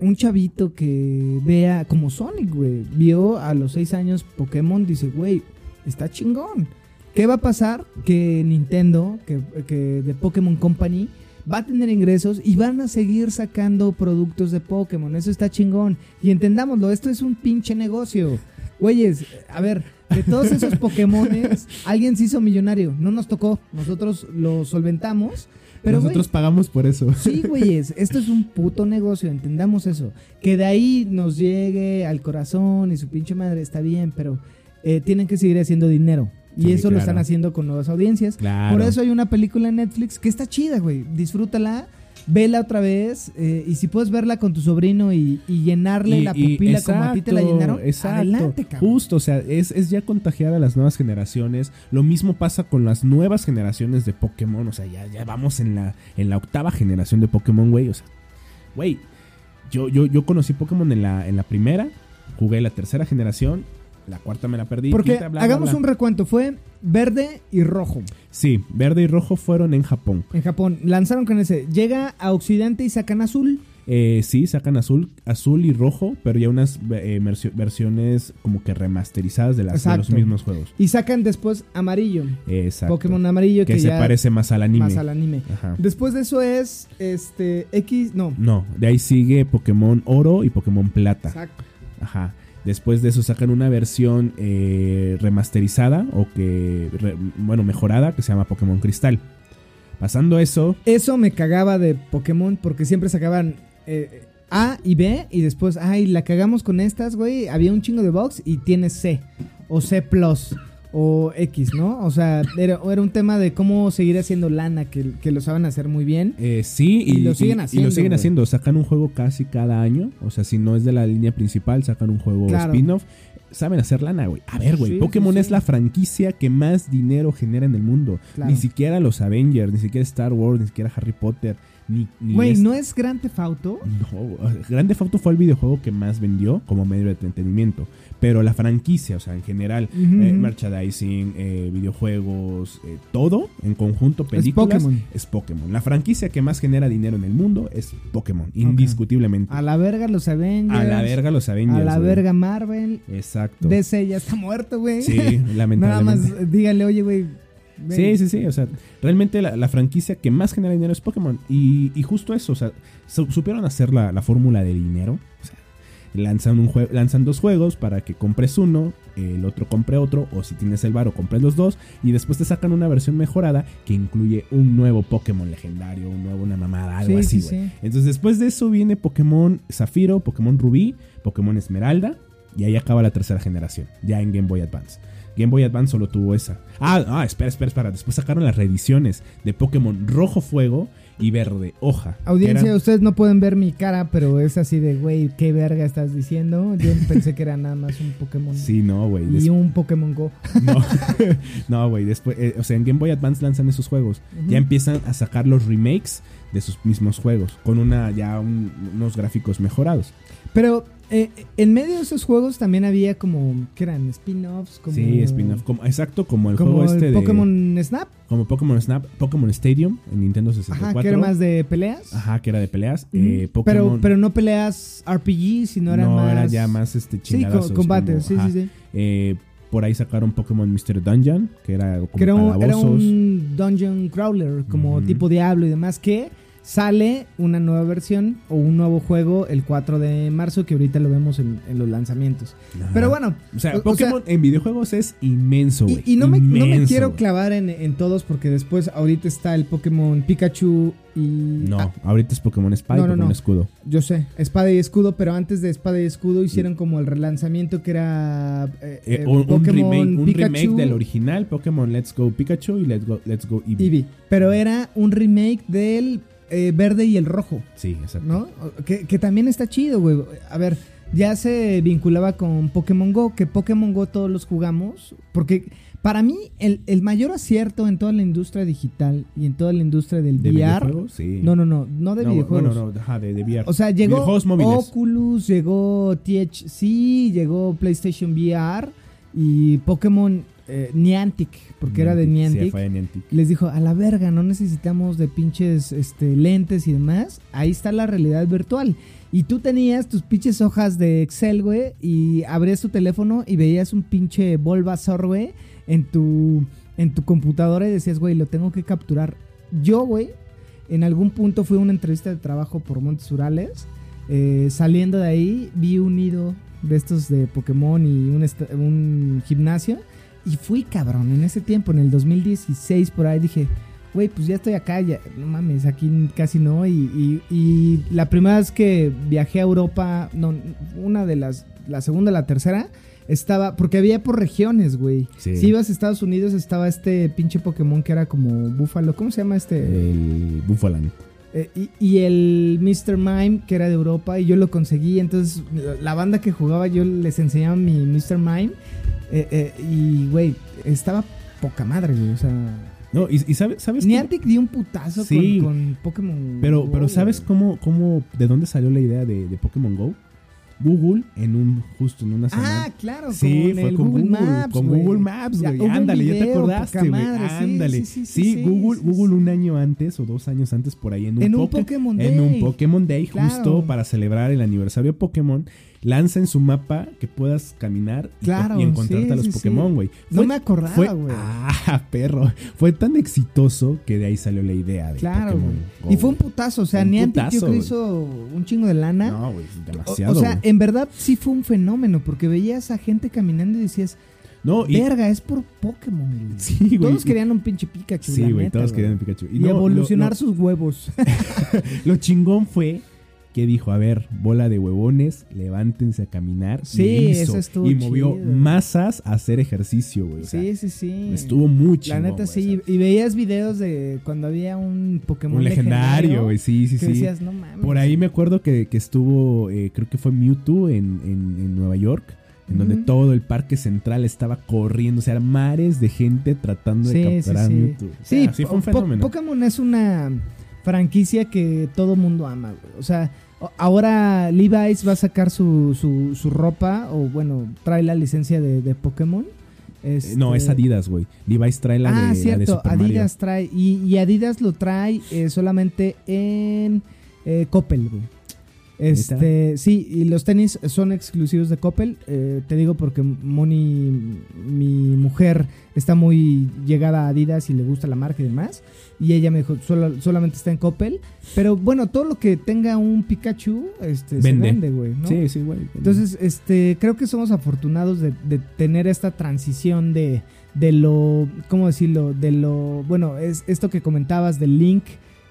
Un chavito que vea como Sonic, güey, vio a los 6 años Pokémon, dice, güey, está chingón. ¿Qué va a pasar? Que Nintendo, que, que de Pokémon Company, va a tener ingresos y van a seguir sacando productos de Pokémon. Eso está chingón. Y entendámoslo, esto es un pinche negocio. Güeyes, a ver, de todos esos Pokémones, alguien se hizo millonario. No nos tocó, nosotros lo solventamos. Pero, Nosotros pagamos por eso. Sí, güeyes, esto es un puto negocio, entendamos eso. Que de ahí nos llegue al corazón y su pinche madre está bien, pero eh, tienen que seguir haciendo dinero. Y Sí, eso lo están haciendo con nuevas audiencias. Claro. Por eso hay una película en Netflix que está chida, güey. Disfrútala, vela otra vez. eh, y si puedes verla con tu sobrino y, y llenarle Y- la pupila como a ti te la llenaron, Exacto. adelante, cabrón. Justo, o sea, es, es ya contagiar a las nuevas generaciones. Lo mismo pasa con las nuevas generaciones de Pokémon. O sea, ya, ya vamos en la, en la octava generación de Pokémon, güey. O sea, güey, yo, yo, yo conocí Pokémon en la, en la primera, jugué la tercera generación, la cuarta me la perdí. Porque quinta, bla, bla, hagamos bla. un recuento, fue verde y rojo. Sí, verde y rojo fueron en Japón. En Japón, lanzaron con ese. Llega a Occidente y sacan azul. Eh, sí, sacan azul, azul y rojo, pero ya unas eh, versio- versiones como que remasterizadas de, las, de los mismos juegos. Y sacan después amarillo. Exacto. Pokémon amarillo que, que se ya parece más al anime. más al anime. Ajá. Después de eso es este X, no. No, de ahí sigue Pokémon Oro y Pokémon Plata. Exacto. Ajá. Después de eso sacan una versión eh, remasterizada o que, bueno, mejorada que se llama Pokémon Cristal. Pasando eso, Eso me cagaba de Pokémon porque siempre sacaban eh, A y B y después, ay, la cagamos con estas, güey. Había un chingo de box y tienes C o C o X, ¿no? O sea, era, era un tema de cómo seguir haciendo lana que, que lo saben hacer muy bien. eh, sí, y, Y lo siguen y- y haciendo, lo siguen haciendo. Sacan un juego casi cada año. O sea, si no es de la línea principal, sacan un juego Claro. spin-off. Saben hacer lana, güey. A ver, güey. Sí, Pokémon sí, sí. es la franquicia que más dinero genera en el mundo. Claro. Ni siquiera los Avengers, ni siquiera Star Wars, ni siquiera Harry Potter, Güey, este- ¿no es Grand Theft Auto? No, Grande Theft Auto fue el videojuego que más vendió como medio de entretenimiento. Pero la franquicia, o sea, en general, eh, merchandising, eh, videojuegos, eh, todo en conjunto, películas, Pokémon. es Pokémon. La franquicia que más genera dinero en el mundo es Pokémon, indiscutiblemente. A la verga los Avengers. A la verga los Avengers. A la güey. verga Marvel. Exacto. DC ya está muerto, güey. Sí, Nada lamentablemente. más dígale, oye, güey. Sí, sí, sí. O sea, realmente la, la franquicia que más genera dinero es Pokémon. Y, y justo eso, o sea, su- supieron hacer la, la fórmula del dinero. O sea, lanzan, un jue- lanzan dos juegos para que compres uno, el otro compre otro, o si tienes el varo, compres los dos. Y después te sacan una versión mejorada que incluye un nuevo Pokémon legendario, un nuevo, una mamada, algo Sí, así, sí, güey. sí. Entonces, después de eso viene Pokémon Zafiro, Pokémon Rubí, Pokémon Esmeralda. Y ahí acaba la tercera generación, ya en Game Boy Advance. Game Boy Advance solo tuvo esa. Ah, ah, espera, espera, espera. Después sacaron las reediciones de Pokémon Rojo Fuego y verde hoja. Audiencia, eran- ustedes no pueden ver mi cara, pero es así de, güey, qué verga estás diciendo. Yo pensé que era nada más un Pokémon. Sí, no, güey. Y des- un Pokémon Go. No, no, güey. Después, eh, o sea, en Game Boy Advance lanzan esos juegos. Ya empiezan a sacar los remakes de sus mismos juegos con una ya un- unos gráficos mejorados. Pero eh, en medio de esos juegos también había como, ¿qué eran? Spin-offs. Como, Sí, spin-off. Como, exacto, como el Como juego este el de Pokémon Snap. como Pokémon Snap, Pokémon Stadium en Nintendo 64. Ajá, que era más de peleas. Ajá, que era de peleas. Eh, pero, Pokémon pero no peleas RPG, sino era no, más... era ya más este Sí, chingadazos. co- combate, como- sí, sí, sí. Eh, por ahí sacaron Pokémon Mystery Dungeon, que era como Que era un, era un dungeon crawler, como tipo Diablo y demás, que sale una nueva versión o un nuevo juego el 4 de marzo, que ahorita lo vemos en, en los lanzamientos. Ajá. Pero bueno, O sea, o- o Pokémon en videojuegos es inmenso, y, y no, me, no me Inmenso, quiero clavar en, en todos porque después ahorita está el Pokémon Pikachu y... No, Ah, ahorita es Pokémon Espada No, y Pokémon no. Escudo. yo sé, Espada y Escudo, pero antes de Espada y Escudo hicieron como el relanzamiento que era eh, Eh, eh, un, un Pokémon remake, un remake del original Pokémon Let's Go Pikachu y Let's Go, Let's Go Eevee. Eevee, pero era un remake del eh, verde y el rojo. Sí, exacto. ¿no? Que, que también está chido, güey. A ver, ya se vinculaba con Pokémon Go, que Pokémon Go todos los jugamos, porque para mí el, el mayor acierto en toda la industria digital y en toda la industria del ¿De VR... videojuegos? Sí. No, no, no, no de No, videojuegos. No, no, no, ajá, de, de VR. O sea, llegó. Oculus, llegó THC, llegó PlayStation VR y Pokémon eh, Niantic, porque era de Niantic. de Niantic. les dijo, a la verga, no necesitamos de pinches este, lentes y demás. Ahí está la realidad virtual. Y tú tenías tus pinches hojas de Excel, güey, y abrías tu teléfono y veías un pinche Bulbasaur, güey, en tu, en tu computadora y decías, güey, lo tengo que capturar. Yo, güey, en algún punto fui a una entrevista de trabajo por Montes Urales. eh, saliendo de ahí, vi un nido de estos de Pokémon y un gimnasio. Y fui cabrón en ese tiempo, en el 2016, por ahí dije, güey, pues ya estoy acá, ya, no mames, aquí casi no. Y, y- y la primera vez que viajé a Europa, no, una de las, la segunda, la tercera, estaba, porque había por regiones, güey. Sí. Si ibas a Estados Unidos, estaba este pinche Pokémon que era como búfalo, ¿cómo se llama este? El Buffaland. Eh, y, y el Mr. Mime, que era de Europa, y yo lo conseguí. Entonces, la, la banda que jugaba, yo les enseñaba mi Mr. Mime. Eh, eh, y, güey, estaba poca madre, güey. O sea, No, y, y sabes, ¿sabes Niantic dio un putazo Sí. con, con Pokémon. Pero, Go, pero ¿sabes cómo, cómo, de dónde salió la idea de, de Pokémon Go? Google en un, justo en una semana. Ah, claro, Sí, en fue con Google, Maps. con. Google Maps, güey. Ándale, ya te acordaste, güey. Ándale. sí, sí, Google, Google un año antes o dos años antes por ahí en un, En un Poké- Pokémon en Day. un Pokémon Day justo para celebrar el aniversario de Pokémon, lanza en su mapa que puedas caminar y, Claro, y encontrarte sí, a los sí. Pokémon, güey. No Fue- me acordaba, güey. Ah, perro. Fue tan exitoso que de ahí salió la idea de Claro, Pokémon güey. Go, Y fue un putazo. O sea, un Niantic yo putazo, creo güey. hizo un chingo de lana. No, güey, demasiado. o sea, en verdad sí fue un fenómeno, porque veías a gente caminando y decías, no, y, verga, es por Pokémon, güey. Sí, güey. Todos querían un pinche Pikachu. Sí, güey, neta, todos güey. querían Pikachu. Y, no, lo- evolucionar lo- sus huevos. Lo chingón fue que dijo, a ver, bola de huevones, levántense a caminar. Sí, y hizo, eso estuvo Y movió chido. masas a hacer ejercicio, güey. o sea, sí, sí, sí. Estuvo muy La neta sí. o sea, Y veías videos de cuando había un Pokémon un legendario, güey, sí, sí, Que sí. decías, no mames. Por ahí me acuerdo que, que estuvo, eh, creo que fue Mewtwo en, en- en Nueva York, en donde todo el parque central estaba corriendo, o sea, mares de gente tratando de Sí, sí, capturar a sí. Mewtwo. O Sí, sea, sí fue un fenómeno. Pokémon es una franquicia que todo mundo ama, güey. O sea, ahora Levi's va a sacar su, su, su ropa, o bueno, trae la licencia de, de Pokémon. Eh, No, es Este- Adidas, güey. Levi's trae la, ah, de, la de cierto, Mario. Adidas trae. Y, y Adidas lo trae eh, solamente en eh, Coppel, güey. Este, sí, y los tenis son exclusivos de Coppel. eh, te digo porque Moni, mi mujer, está muy llegada a Adidas y le gusta la marca y demás. Y ella me dijo, "Solo- solamente está en Coppel. Pero bueno, todo lo que tenga un Pikachu este, Vende. se vende, güey. ¿no? Sí, sí, güey. Entonces, este, creo que somos afortunados de, de tener esta transición de, de lo, ¿cómo decirlo? De lo, bueno, es esto que comentabas del link,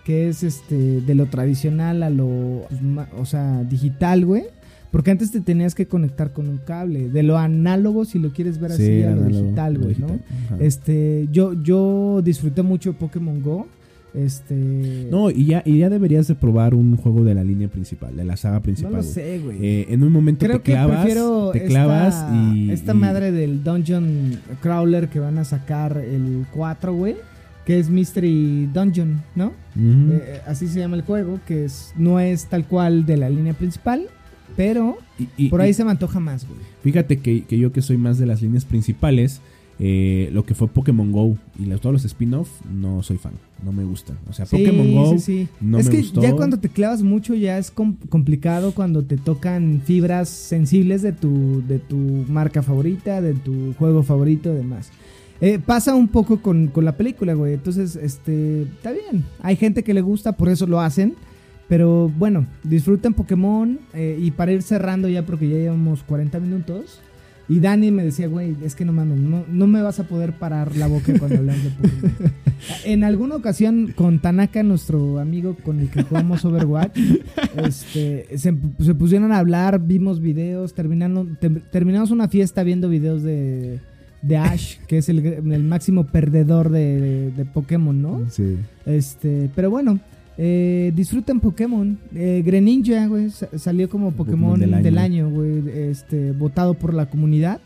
que es este, de lo tradicional a lo, pues, ma- o sea, digital, güey. Porque antes te tenías que conectar con un cable, de lo análogo, si lo quieres ver así, Sí, a lo análogo, digital, lo güey, ¿no? ajá. Este, yo, yo disfruté mucho de Pokémon Go. Este. No, y ya, y ya deberías de probar un juego de la línea principal, de la saga no principal. lo güey. sé, güey. Eh, en un momento Creo te que clavas, prefiero te clavas esta, y... esta y- madre del Dungeon Crawler que van a sacar el 4, güey. Que es Mystery Dungeon, ¿no? Ujú. Eh, así se llama el juego, que es, no es tal cual de la línea principal, pero Y- y- por ahí y se me antoja más, güey. Fíjate que, que yo que soy más de las líneas principales, eh, lo que fue Pokémon Go y los- todos los spin-off, no soy fan, no me gustan. O sea, Sí, Pokémon Go sí, sí. no es me que gustó. ya cuando te clavas mucho ya es com- complicado cuando te tocan fibras sensibles de tu, de tu marca favorita, de tu juego favorito y demás. Eh, pasa un poco con, con la película, güey. Entonces, este, está bien. Hay gente que le gusta, por eso lo hacen. Pero bueno, disfruten Pokémon. eh, y para ir cerrando ya, porque ya llevamos 40 minutos. Y Dani me decía, güey, es que no mames, no, no me vas a poder parar la boca cuando hablas de Pokémon. En alguna ocasión con Tanaka, nuestro amigo con el que jugamos Overwatch, este, se, se pusieron a hablar, vimos videos, terminaron, te- terminamos una fiesta viendo videos de, de Ash, que es el, el máximo perdedor de, de- de Pokémon, ¿no? Sí. Este, pero bueno, eh, disfruten Pokémon. Eh, Greninja, güey, sa- salió como Pokémon, Pokémon del año. güey, este, votado por la comunidad.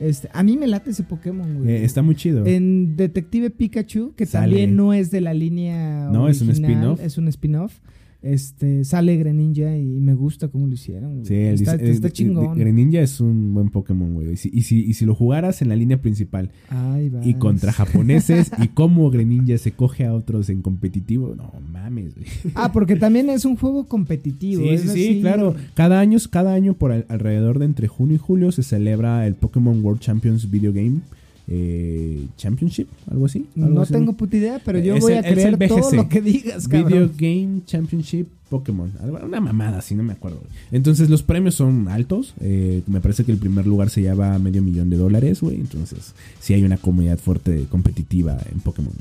Este, a mí me late ese Pokémon, güey. Eh, está muy chido. En Detective Pikachu, que Sale. también no es de la línea No, es un spin-off. Es un spin-off. Este, sale Greninja y me gusta cómo lo hicieron. güey. Sí, el está, el- está el- chingón. Greninja es un buen Pokémon, güey. Y si, y, si, y si lo jugaras en la línea principal Ay, y contra japoneses y cómo Greninja se coge a otros en competitivo, no mames, güey. Ah, porque también es un juego competitivo. Sí, sí, claro. Cada año, cada año por al- alrededor de entre junio y julio se celebra el Pokémon World Champions Video Game eh, Championship, algo así. algo No así. tengo puta idea, pero yo Es voy el- a creer todo lo que digas, Video cabrón. Game Championship Pokémon. Una mamada, así no me acuerdo. Entonces los premios son altos. eh, me parece que el primer lugar se lleva medio millón de dólares, güey. Entonces sí hay una comunidad fuerte competitiva en Pokémon.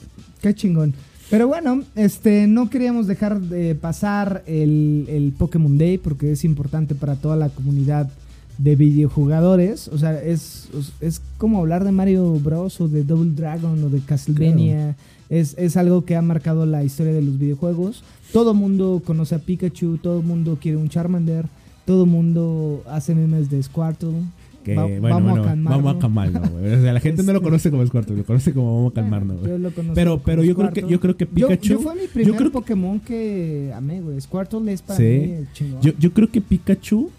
Qué chingón. Pero bueno, este, no queríamos dejar de pasar el, el Pokémon Day porque es importante para toda la comunidad de videojugadores. O sea, es, es como hablar de Mario Bros. o de Double Dragon o de Castlevania. Es, es algo que ha marcado la historia de los videojuegos. Todo mundo conoce a Pikachu, todo mundo quiere un Charmander, todo mundo hace memes de Squirtle. Que, Va- bueno, vamos bueno, a calmarlo. vamos a calmarlo. O sea, la gente no lo conoce como Squirtle, lo conoce como vamos a calmarnos. Yo lo conozco Pero, pero yo creo que, yo creo que Pikachu. Yo, fue mi primer creo que- Pokémon que amé, güey. Squirtle es para Sí. mí el chingón. Yo, yo creo que Pikachu.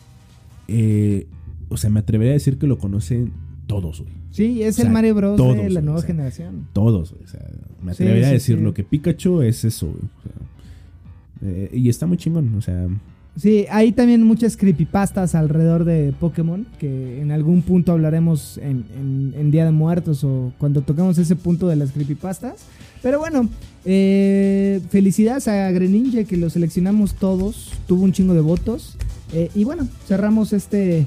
Eh, o sea, me atrevería a decir que lo conocen todos, güey. sí, es o sea, el Mario Bros. de la nueva o sea, generación. Todos, güey. O sea, me Sí, atrevería a sí, decirlo sí. que Pikachu es eso, güey. Eh, y está muy chingón, o sea. Sí, hay también muchas creepypastas alrededor de Pokémon, que en algún punto hablaremos en, en- en Día de Muertos o cuando toquemos ese punto de las creepypastas. Pero bueno, eh, felicidades a Greninja que lo seleccionamos todos, tuvo un chingo de votos. Eh, y bueno, cerramos este,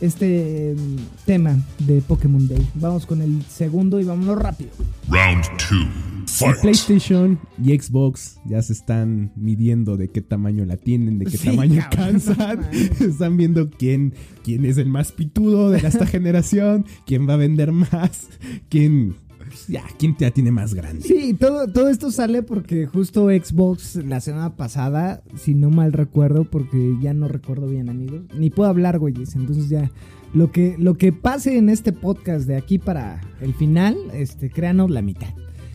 este mm, tema de Pokémon Day. Vamos con el segundo y vámonos rápido. Round two. Y Fight. PlayStation y Xbox ya se están midiendo de qué tamaño la tienen, de qué Sí, tamaño cabrón, no alcanzan. mames. Están viendo quién, quién es el más pitudo de esta generación, quién va a vender más, quién, pues, ya, quién ya tiene más grande. Sí, todo, todo esto sale porque justo Xbox la semana pasada, si no mal recuerdo, porque ya no recuerdo bien, amigos, ni puedo hablar, güeyes. Entonces ya, lo que, lo que pase en este podcast de aquí para el final, este, créanos la mitad.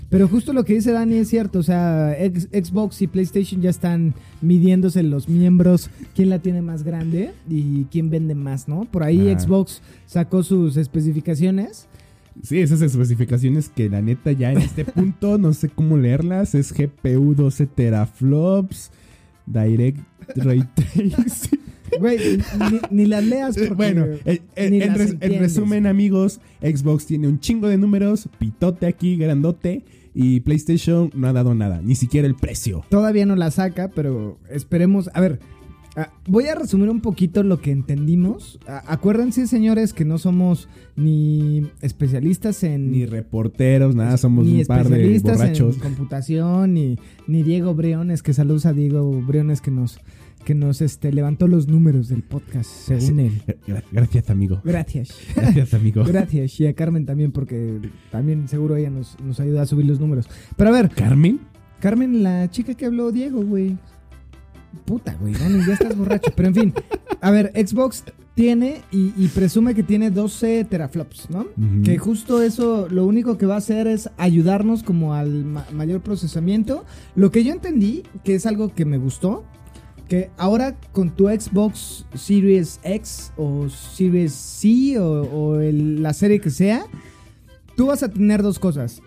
Pero justo lo que dice Dani es cierto, o sea, Xbox y PlayStation ya están midiéndose los miembros, quién la tiene más grande y quién vende más, ¿no? Por ahí. Xbox sacó sus especificaciones. Sí, esas especificaciones que la neta ya en este punto no sé cómo leerlas. Es GPU 12 teraflops, Direct Ray Tracing. Güey, ni, ni las leas porque Bueno, en, en- ni en las res- en entiendes. resumen, amigos, Xbox tiene un chingo de números, pitote aquí, grandote, y PlayStation no ha dado nada, ni siquiera el precio. Todavía no la saca, pero esperemos. A ver, ah, voy a resumir un poquito lo que entendimos. Ah, acuérdense, señores, que no somos ni especialistas en. Ni reporteros, nada, somos ni un par de borrachos. en computación, ni, ni Diego Briones, que saludos a Diego Briones que nos, que nos este, levantó los números del podcast, según él. Gra- Gracias, amigo. Gracias. Gracias, amigo. Gracias. Y a Carmen también, porque también seguro ella nos, nos ayuda a subir los números. Pero a ver, ¿Carmen? Carmen, la chica que habló Diego, güey. Puta, güey, Dani, ya estás borracho. Pero en fin, a ver, Xbox tiene y, y presume que tiene 12 teraflops, ¿no? Que justo eso, lo único que va a hacer es ayudarnos como al ma- mayor procesamiento. Lo que yo entendí, que es algo que me gustó, que ahora con tu Xbox Series X o Series C o, o el- la serie que sea, tú vas a tener dos cosas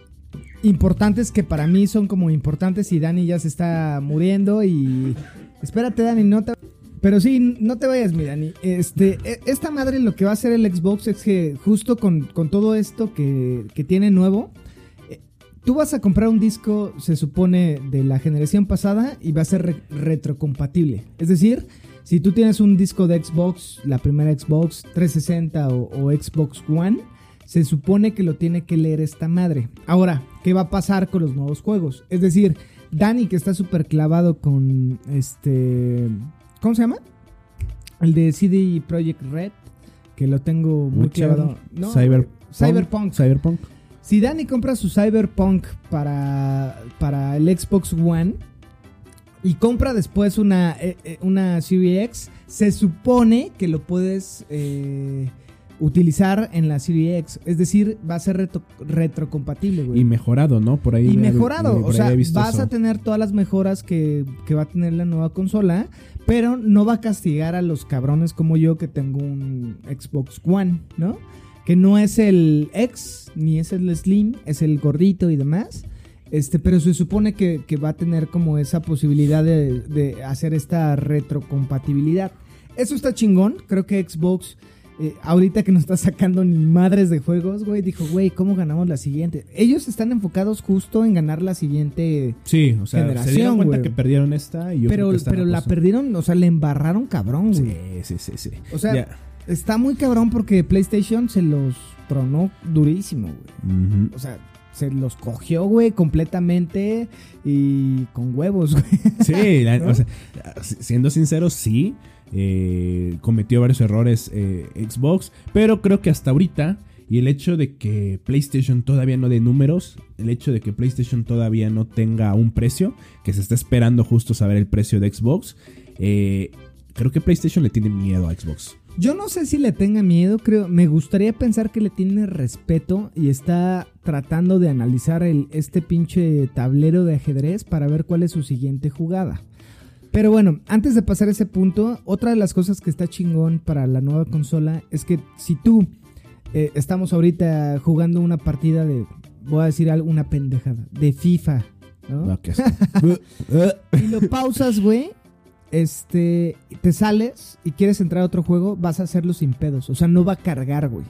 importantes que para mí son como importantes y Dani ya se está muriendo y espérate Dani, no te pero sí, no te vayas, mi Dani. Este, e- esta madre lo que va a hacer el Xbox es que justo con, con todo esto que, que tiene nuevo, eh, tú vas a comprar un disco, se supone, de la generación pasada y va a ser re- retrocompatible. Es decir, si tú tienes un disco de Xbox, la primera Xbox 360 o, o Xbox One, se supone que lo tiene que leer esta madre. Ahora, ¿qué va a pasar con los nuevos juegos? Es decir, Dani que está súper clavado con este... ¿Cómo se llama? El de CD Projekt Red, que lo tengo muy clavado. No, Cyber- Cyberpunk. Cyberpunk. Si Dani compra su Cyberpunk para, para el Xbox One y compra después una, eh, eh, una Series X, se supone que lo puedes eh, utilizar en la Series X. Es decir, va a ser retro- retrocompatible, güey. Y mejorado, ¿no? Por ahí. Y me- mejorado, o sea, vas eso. a tener todas las mejoras que, que va a tener la nueva consola, pero no va a castigar a los cabrones como yo que tengo un Xbox One, ¿no? Que no es el X, ni es el Slim, es el gordito y demás. Este, pero se supone que, que va a tener como esa posibilidad de, de hacer esta retrocompatibilidad. Eso está chingón. Creo que Xbox, eh, ahorita que no está sacando ni madres de juegos, güey, dijo, güey, ¿cómo ganamos la siguiente? Ellos están enfocados justo en ganar la siguiente. Sí, o sea, se generación, dieron cuenta güey. que perdieron esta y yo pero creo que pero la perdieron, o sea, le embarraron cabrón, Sí, güey. sí, sí, sí. O sea, está muy cabrón porque PlayStation se los tronó durísimo, güey. O sea, se los cogió, güey, completamente y con huevos, güey. Sí, la- ¿No? o sea, siendo sincero, sí. Eh, cometió varios errores eh, Xbox, pero creo que hasta ahorita y el hecho de que PlayStation todavía no dé números, el hecho de que PlayStation todavía no tenga un precio, que se está esperando justo saber el precio de Xbox, eh, creo que PlayStation le tiene miedo a Xbox. Yo no sé si le tenga miedo, creo. Me gustaría pensar que le tiene respeto y está tratando de analizar el, este pinche tablero de ajedrez para ver cuál es su siguiente jugada. Pero bueno, antes de pasar a ese punto, otra de las cosas que está chingón para la nueva consola es que si tú eh, estamos ahorita jugando una partida de, voy a decir algo, una pendejada, de FIFA, ¿no? Y lo pausas, güey. Este, te sales y quieres entrar a otro juego, vas a hacerlo sin pedos. O sea, no va a cargar, güey.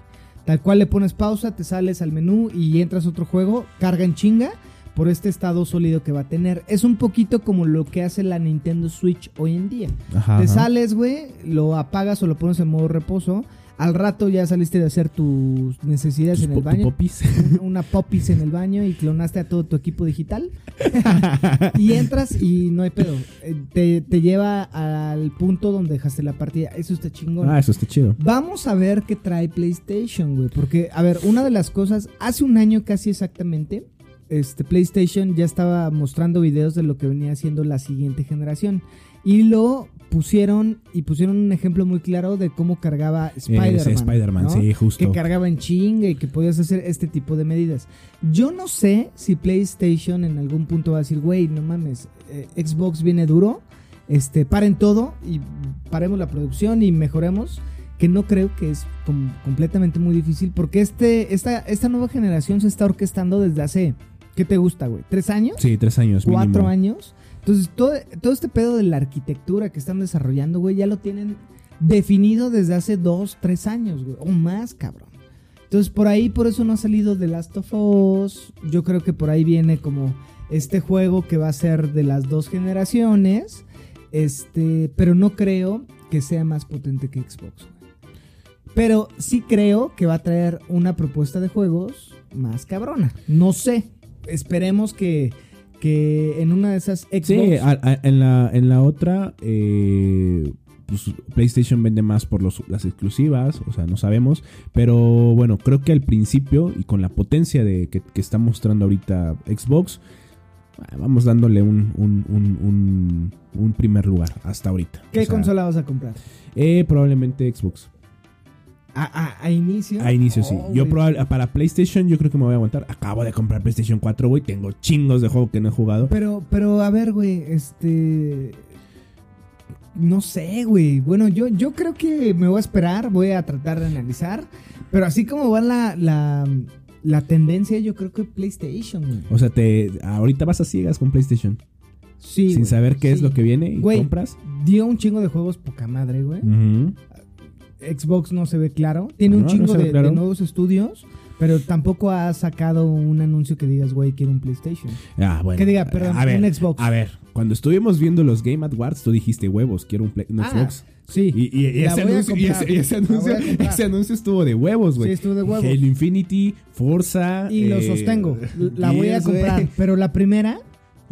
Tal cual le pones pausa, te sales al menú y entras a otro juego, carga en chinga por este estado sólido que va a tener. Es un poquito como lo que hace la Nintendo Switch hoy en día. Ajá, Te sales, güey, lo apagas o lo pones en modo reposo. Al rato ya saliste de hacer tus necesidades Tus en el baño. popis. Un- Una popis en el baño y clonaste a todo tu equipo digital. y entras y no hay pedo. Eh, Te, te lleva al punto donde dejaste la partida. Eso está chingón. Ah, eso está chido. Vamos a ver qué trae PlayStation, güey. Porque, a ver, una de las cosas, hace un año casi exactamente, este PlayStation ya estaba mostrando videos de lo que venía siendo la siguiente generación. Y lo pusieron, y pusieron un ejemplo muy claro de cómo cargaba Spider-Man. Ese Spider-Man, ¿no? sí, justo. Que cargaba en chinga y que podías hacer este tipo de medidas. Yo no sé si PlayStation en algún punto va a decir, güey, no mames, eh, Xbox viene duro, este, paren todo y paremos la producción y mejoremos. Que no creo que es com- completamente muy difícil porque este, esta, esta nueva generación se está orquestando desde hace, ¿qué te gusta, güey? ¿Tres años? Sí, tres años. cuatro mínimo. años. Entonces, todo, todo este pedo de la arquitectura que están desarrollando, güey, ya lo tienen definido desde hace dos, tres años, güey, o más, cabrón. Entonces, por ahí, por eso no ha salido The Last of Us. Yo creo que por ahí viene como este juego que va a ser de las dos generaciones. Este, pero no creo que sea más potente que Xbox. güey. Pero sí creo que va a traer una propuesta de juegos más cabrona. No sé. Esperemos que, que en una de esas Xbox. Sí, a- a- en, la, en la otra, eh, pues PlayStation vende más por los, las exclusivas, o sea, no sabemos. Pero bueno, creo que al principio y con la potencia de, que, que está mostrando ahorita Xbox, ah, vamos dándole un, un, un, un, un primer lugar hasta ahorita. ¿Qué O sea, consola vas a comprar? Eh, probablemente Xbox. ¿A, a- a inicio? A inicio sí. Oh, Yo güey. probable- para PlayStation yo creo que me voy a aguantar. Acabo de comprar PlayStation 4, güey. Tengo chingos de juego que no he jugado. Pero, pero, a ver, güey, este... No sé, güey. Bueno, yo, yo creo que me voy a esperar, voy a tratar de analizar. Pero así como va la, la, la tendencia, yo creo que PlayStation, güey. O sea, te ahorita vas a ciegas con PlayStation. Sí, sin saber qué es lo que viene y Güey. compras. Dio un chingo de juegos poca madre, güey. Ujú. Xbox no se ve claro. Tiene un No, chingo de, claro. de nuevos estudios, pero tampoco ha sacado un anuncio que digas, güey, quiero un PlayStation. Ah, bueno. Que diga, perdón, a ver, un Xbox. A ver, cuando estuvimos viendo los Game Awards, tú dijiste huevos, quiero un, Play- un Ah, Xbox. Sí. Y, y- y La ese anuncio, y ese- anuncio- ese estuvo de huevos, güey. Sí, estuvo de huevos. Halo Infinity, Forza. Y lo eh, sostengo. La voy a comprar. Pero la primera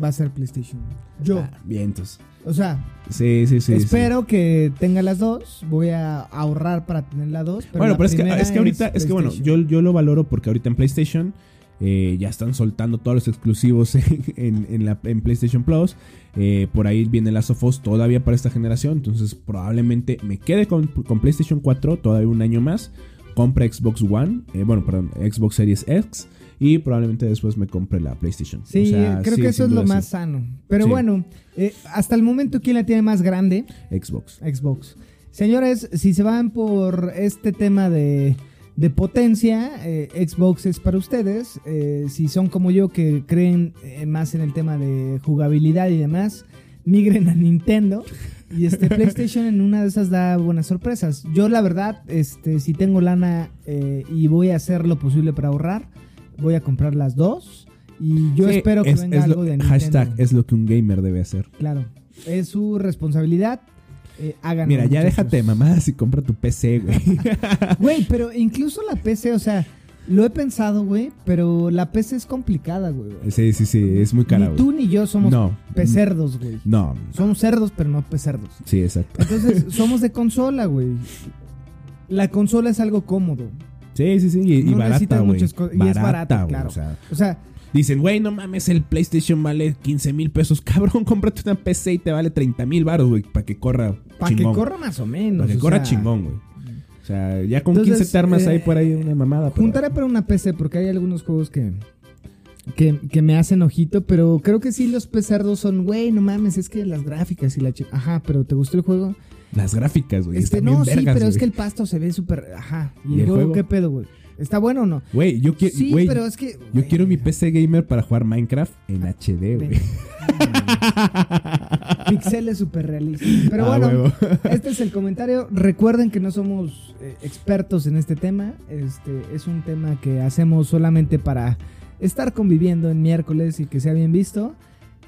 va a ser PlayStation. Yo. Ah, bien, entonces. O sea, Sí, sí, sí. espero que tenga las dos. Voy a ahorrar para tener las dos. Pero Bueno, la pero es que, es que ahorita, es que bueno, yo, yo lo valoro porque ahorita en PlayStation eh, ya están soltando todos los exclusivos en, en- en la, en PlayStation Plus. Eh, por ahí viene Last of Us todavía para esta generación. Entonces probablemente me quede con, con PlayStation 4 todavía un año más. Compre Xbox One, eh, bueno, perdón, Xbox Series X. Y probablemente después me compre la PlayStation. Sí, O sea, creo sí, que eso es lo más sano. Pero Sí. bueno, eh, hasta el momento, ¿quién la tiene más grande? Xbox. Xbox. Señores, si se van por este tema de, de potencia, eh, Xbox es para ustedes. Eh, si son como yo que creen eh, más en el tema de jugabilidad y demás, migren a Nintendo. Y este PlayStation en una de esas da buenas sorpresas. Yo la verdad, este, si tengo lana eh, y voy a hacer lo posible para ahorrar, voy a comprar las dos. Y yo Sí, espero que es- venga es lo- algo de Nintendo. Hashtag es lo que un gamer debe hacer. Claro, es su responsabilidad. Eh, háganlo, Mira, ya muchachos. déjate mamadas y compra tu PC, güey. Güey, pero incluso la PC, o sea, lo he pensado, güey, pero la PC es complicada, güey. sí, sí, sí, es muy cara, Ni tú güey. ni yo somos No. pecerdos, güey. No, Somos cerdos, pero no pecerdos. sí, exacto. Entonces, somos de consola, güey. La consola es algo cómodo. Sí, sí, sí, y, y No barata, necesitas güey. Y es barata, güey, claro. O sea, O sea, dicen, güey, no mames, el PlayStation vale 15 mil pesos. Cabrón, cómprate una PC y te vale 30 mil baros, güey, para que corra para que corra más o menos. Para que corra sea, chingón, güey. O sea, ya con Entonces, 15 te armas eh, ahí por ahí una mamada. pero- Juntaré para una PC porque hay algunos juegos que, que, que me hacen ojito, pero creo que sí los pecerdos son, güey, no mames, es que las gráficas y la... Ajá, pero ¿te gustó el juego? Las gráficas, güey. Este, no, bien sí, vergas, pero es güey. que el pasto se ve súper... Ajá. ¿Y, ¿Y el juego, juego? qué pedo, güey? ¿Está bueno o no? Güey, yo quiero... Sí, güey, pero es que... Yo güey, quiero mi PC gamer para jugar Minecraft en HD, güey. Ven. Pixeles súper realistas. Pero Ah, bueno, huevo. este es el comentario. Recuerden que no somos eh, expertos en este tema. Este es un tema que hacemos solamente para estar conviviendo en miércoles y que sea bien visto.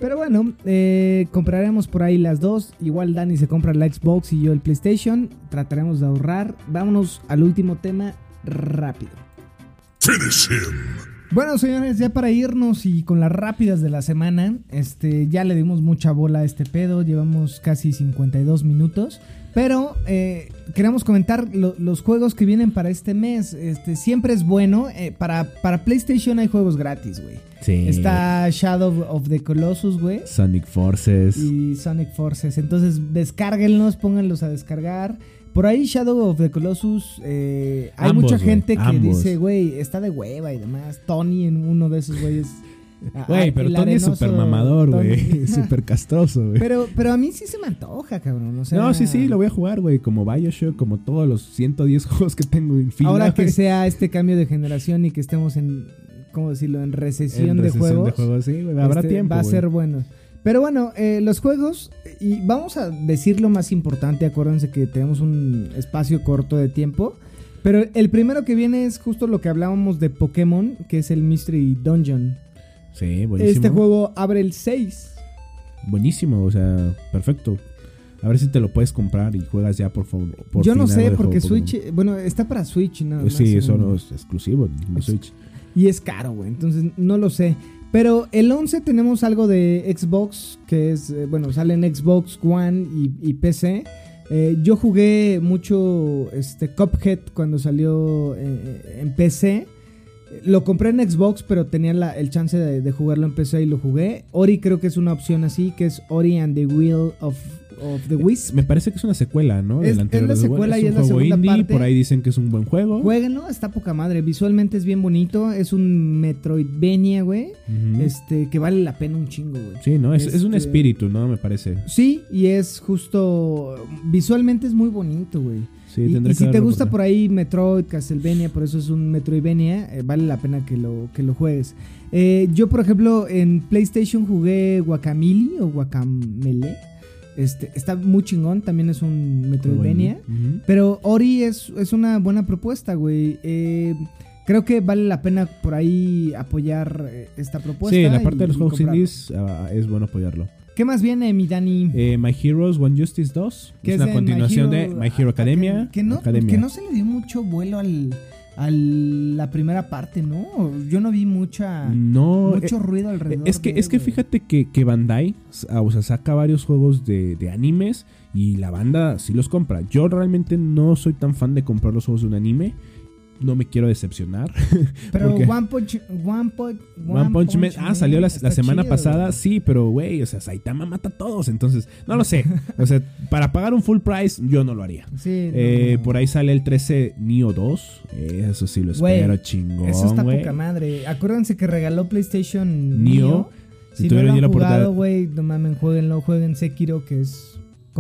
Pero bueno, eh, compraremos por ahí las dos. Igual Dani se compra la Xbox y yo el PlayStation. Trataremos de ahorrar. Vámonos al último tema rápido. Bueno, señores, ya para irnos y con las rápidas de la semana, este, ya le dimos mucha bola a este pedo, llevamos casi 52 minutos, pero eh, queremos comentar lo- los juegos que vienen para este mes. Este, siempre es bueno, eh, para, para PlayStation hay juegos gratis, güey. Sí. Está Shadow of the Colossus, güey. Sonic Forces. Y Sonic Forces. Entonces, descárguenlos, pónganlos a descargar. Por ahí Shadow of the Colossus, eh, hay Ambos, mucha gente que ambos. dice, güey, está de hueva y demás. Tony en uno de esos güeyes. Ah, Güey, pero Tony es súper mamador, güey. Súper castroso, güey. pero, pero a mí sí se me antoja, cabrón. O sea, No, sí, sí, lo voy a jugar, güey. Como Bioshock, como todos los 110 juegos que tengo en fila. Ahora que sea este cambio de generación y que estemos en, ¿cómo decirlo? En recesión, En de, recesión juegos, de juegos, sí, güey. Habrá este, tiempo. Va a ser bueno. Pero bueno, eh, los juegos, y vamos a decir lo más importante, acuérdense que tenemos un espacio corto de tiempo. Pero el primero que viene es justo lo que hablábamos de Pokémon, que es el Mystery Dungeon. Sí, buenísimo. Este juego abre el 6. Buenísimo, o sea, perfecto. A ver si te lo puedes comprar y juegas ya, por favor. por Yo no sé, porque Pokémon. Switch, bueno, está para Switch nada Pues más, sí, eso no es exclusivo de Switch. Y es caro, güey. Entonces no lo sé. Pero el 11 tenemos algo de Xbox, que es, eh, bueno, sale en Xbox One y, y PC. Eh, yo jugué mucho este Cuphead cuando salió eh, en PC. Lo compré en Xbox, pero tenía la- el chance de, de jugarlo en PC y lo jugué. Ori creo que es una opción así, que es Ori and the Will of, of the Wisp. Me parece que es una secuela, ¿no? Es- es la secuela y un es la juego segunda indie, parte. por ahí dicen que es un buen juego. Jueguenlo, está poca madre. Visualmente es bien bonito. Es un Metroidvania, güey. Este, que vale la pena un chingo, güey. Sí, ¿no? Es, es un Este- espíritu, ¿no? Me parece. Sí, y es justo. Visualmente es muy bonito, güey. Sí, y, si te gusta por ahí Metroid, Castlevania, por eso es un Metroidvania, eh, vale la pena que lo, que lo juegues. Eh, yo, por ejemplo, en PlayStation jugué Guacamole o Guacamele. Este, está muy chingón, también es un Metroidvania. Ujú. Pero Ori es, es una buena propuesta, güey. Eh, creo que vale la pena por ahí apoyar eh, esta propuesta. Sí, la y- parte de los juegos indies ah, es bueno apoyarlo. ¿Qué más viene, mi Dani? Eh, My Heroes One Justice 2. Que es es una continuación My de My Hero Academia. Que no, Academia. que no se le dio mucho vuelo al, a la primera parte, ¿no? Yo no vi mucha No, mucho eh, ruido alrededor. es que, de, es que fíjate que, que Bandai ah, o sea, saca varios juegos de, de animes y la banda sí los compra. Yo realmente no soy tan fan de comprar los juegos de un anime. No me quiero decepcionar. Pero porque- One Punch, One Punch, One Punch Man. Ah, salió la, la semana chido, pasada. Sí, pero güey, o sea, Saitama mata a todos. Entonces, no lo sé. O sea, para pagar un full price, yo no lo haría. Sí, Eh, no. por ahí sale el 13 Neo 2. Eh, eso sí lo espero, chingón. Eso está poca madre. Acuérdense que regaló PlayStation Neo. Neo. Si Si, no lo la han jugado, güey, no mamen, jueguenlo, jueguen Sekiro, que es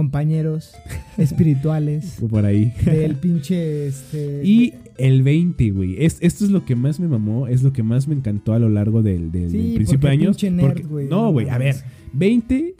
compañeros espirituales Por ahí. del pinche este Y el 20, güey. Es, esto es lo que más me mamó, es lo que más me encantó a lo largo del, del- Sí, del principio de años. nerd, porque- no, güey, a ver. mames. 20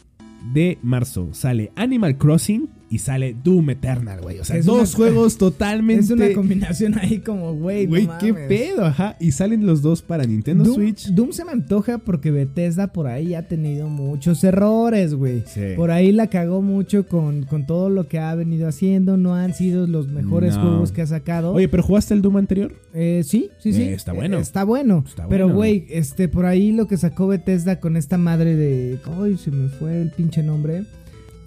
de marzo sale Animal Crossing y sale Doom Eternal, güey. O sea, Es dos una- juegos totalmente. es una combinación ahí como, güey, Güey, no qué pedo, ajá. Y salen los dos para Nintendo Doom, Switch. Doom se me antoja porque Bethesda por ahí ha tenido muchos errores, güey. Sí. Por ahí la cagó mucho con, con todo lo que ha venido haciendo. No han sido los mejores No. juegos que ha sacado. Oye, pero ¿jugaste el Doom anterior? Eh, sí, sí, sí. Eh, está bueno. Eh, está bueno. Está Pero, bueno. güey, este, por ahí lo que sacó Bethesda con esta madre de. Ay, se me fue el pinche nombre.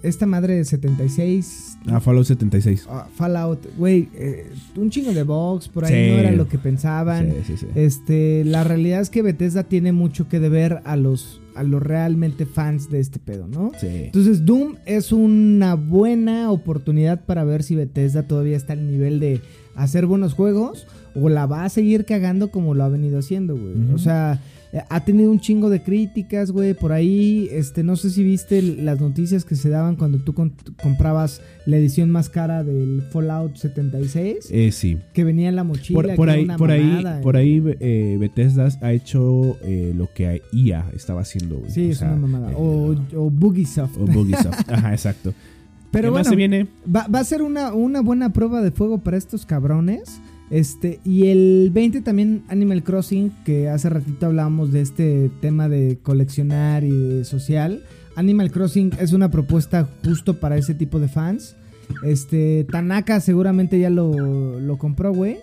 Esta madre de 76. Ah, Fallout 76. ah, Fallout, güey, eh, un chingo de box, por ahí Sí. no era lo que pensaban. Sí, sí, sí. Este, la realidad es que Bethesda tiene mucho que deber a los, a los realmente fans de este pedo, ¿no? Sí. Entonces Doom es una buena oportunidad para ver si Bethesda todavía está al nivel de hacer buenos juegos o la va a seguir cagando como lo ha venido haciendo, güey. O sea, ha tenido un chingo de críticas, güey, por ahí, este, no sé si viste las noticias que se daban cuando tú comprabas la edición más cara del Fallout 76, Eh, sí. que venía en la mochila, Por, por ahí, una por ahí, por ahí eh, Bethesda ha hecho eh, lo que IA estaba haciendo. güey. Sí, O es sea, una mamada. eh, O, o Bugisoft. o Bugisoft. Ajá, exacto. Pero ¿Qué bueno, más se viene? Va, va a ser una, una buena prueba de fuego para estos cabrones. Este, y el 20 también Animal Crossing, que hace ratito hablábamos de este tema de coleccionar y social. Animal Crossing es una propuesta justo para ese tipo de fans. Este, Tanaka seguramente ya lo, lo compró, güey.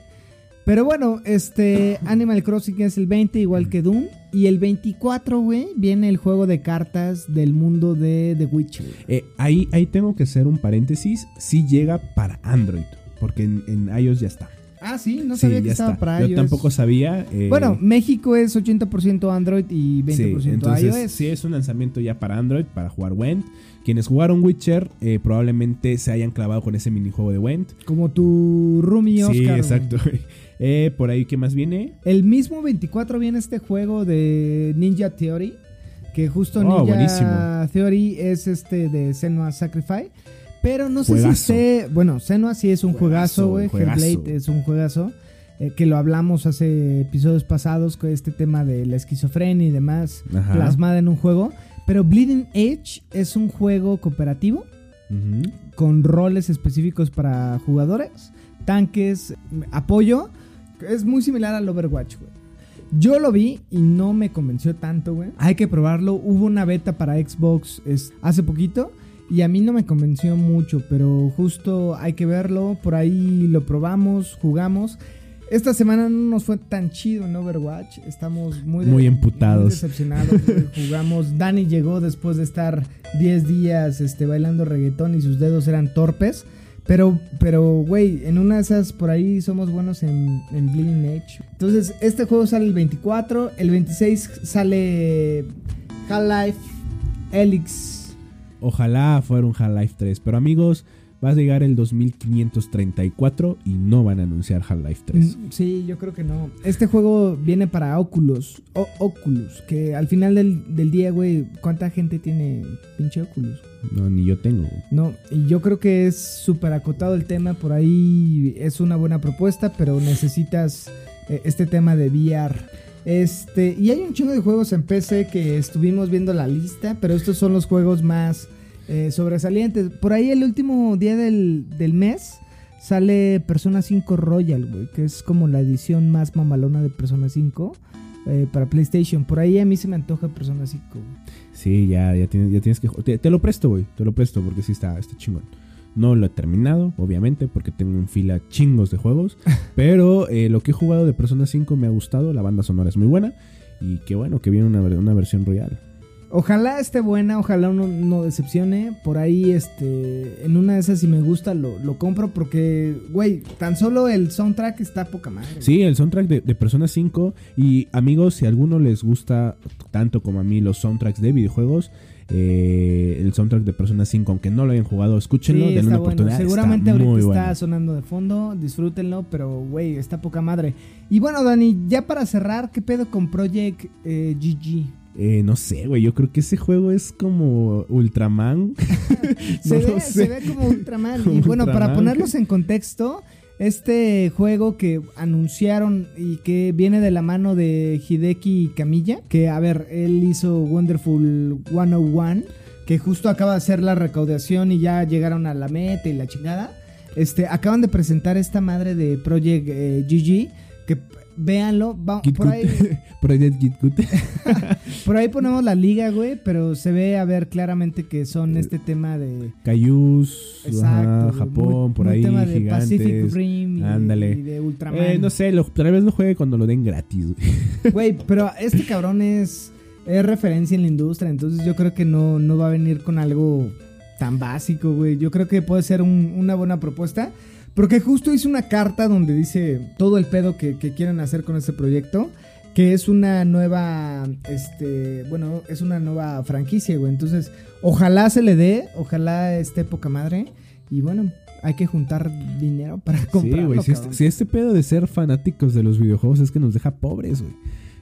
Pero bueno, este Animal Crossing es el 20, igual que Doom. Y el 24, güey, viene el juego de cartas del mundo de The Witcher. Eh, ahí, ahí tengo que hacer un paréntesis. Sí llega para Android. Porque en iOS ya está. Ah, sí, no sí, sabía que estaba está. para Yo iOS. tampoco sabía. eh, Bueno, México es 80% Android y 20% Sí, entonces iOS. sí es un lanzamiento ya para Android, para jugar Went. Quienes jugaron Witcher eh, probablemente se hayan clavado con ese minijuego de Went. Como tu roomie Oscar. sí, exacto. Eh, por ahí, ¿qué más viene? El mismo 24 viene este juego de Ninja Theory. Que justo Oh, Ninja buenísimo. Theory es este de Senua Sacrifice. Pero no sé si esté. Bueno, Senua sí es un Juegazo, güey. Hellblade es un juegazo. eh, que lo hablamos hace episodios pasados con este tema de la esquizofrenia y demás Ajá. plasmada en un juego. Pero Bleeding Edge es un juego cooperativo. Con roles específicos para jugadores, tanques, apoyo. Es muy similar al Overwatch, güey. Yo lo vi y no me convenció tanto, güey. Hay que probarlo. Hubo una beta para Xbox es- hace poquito y a mí no me convenció mucho, pero justo hay que verlo. Por ahí lo probamos, jugamos. Esta semana no nos fue tan chido en Overwatch. Estamos muy, Muy emputados. muy decepcionados. Jugamos. Dani llegó después de estar 10 días este, bailando reggaetón y sus dedos eran torpes. Pero, pero, güey, en una de esas por ahí somos buenos en, en Bleeding Edge. Entonces, este juego sale el 24. El 26 sale Half-Life Helix. Ojalá fuera un Half-Life 3. Pero amigos, va a llegar el 2534 y no van a anunciar Half-Life 3. Mm, Sí, yo creo que no. Este juego viene para Oculus. O- Oculus. Que al final del, del día, güey, ¿cuánta gente tiene pinche Oculus? No, ni yo tengo. No, y yo creo que es súper acotado el tema. Por ahí es una buena propuesta, pero necesitas eh, este tema de VR. Este, y hay un chingo de juegos en PC que estuvimos viendo la lista, pero estos son los juegos más eh, sobresalientes. Por ahí el último día del, del mes sale Persona 5 Royal, güey, que es como la edición más mamalona de Persona 5 eh, para PlayStation. Por ahí a mí se me antoja Persona 5. güey. Sí, ya, ya, tienes, ya tienes que... Te, te lo presto, güey. Te lo presto porque sí está, está chingón. No lo he terminado, obviamente, porque tengo en fila chingos de juegos. pero eh, lo que he jugado de Persona 5 me ha gustado. La banda sonora es muy buena. Y qué bueno que viene una, una versión royal. Ojalá esté buena, ojalá no, no decepcione. Por ahí, este, en una de esas si me gusta lo, lo compro porque, güey, tan solo el soundtrack está poca madre. Sí, el soundtrack de, de Persona 5. Y amigos, si a alguno les gusta tanto como a mí los soundtracks de videojuegos, eh, el soundtrack de Persona 5, aunque no lo hayan jugado, escúchenlo, Sí, denle una bueno. oportunidad. Seguramente está ahorita muy está bueno. sonando de fondo, disfrútenlo, pero, güey, está poca madre. Y bueno, Dani, ya para cerrar, ¿qué pedo con Project eh, GG? Eh, no sé, güey. Yo creo que ese juego es como Ultraman. Se, No lo ve, sé. se ve como Ultraman. Y bueno, para ponerlos en contexto, este juego que anunciaron y que viene de la mano de Hideki Kamiya, que a ver, él hizo Wonderful 101, que justo acaba de hacer la recaudación y ya llegaron a la meta y la chingada. Este, acaban de presentar esta madre de Project eh, GG, que véanlo, va- por ahí Git Gut. por ahí ponemos la liga, güey, pero se ve a ver claramente que Eh, son este tema de Cayús, Exacto, ajá, güey, Japón, muy- por muy ahí, tema de Pacific. Rim y, Ándale. y de Ultraman. Eh, no sé, lo- tal vez lo juegue cuando lo den gratis. güey. Güey, pero este cabrón es, es referencia en la industria, entonces yo creo que no, no va a venir con algo tan básico, güey. Yo creo que puede ser un- una buena propuesta. Porque justo hizo una carta donde dice todo el pedo que, que quieren hacer con este proyecto. Que es una nueva, este, bueno, es una nueva franquicia, güey. Entonces, ojalá se le dé, ojalá esté poca madre. Y bueno, hay que juntar dinero para Sí, comprarlo, güey. Si, cabrón. este, si este pedo de ser fanáticos de los videojuegos es que nos deja pobres, güey.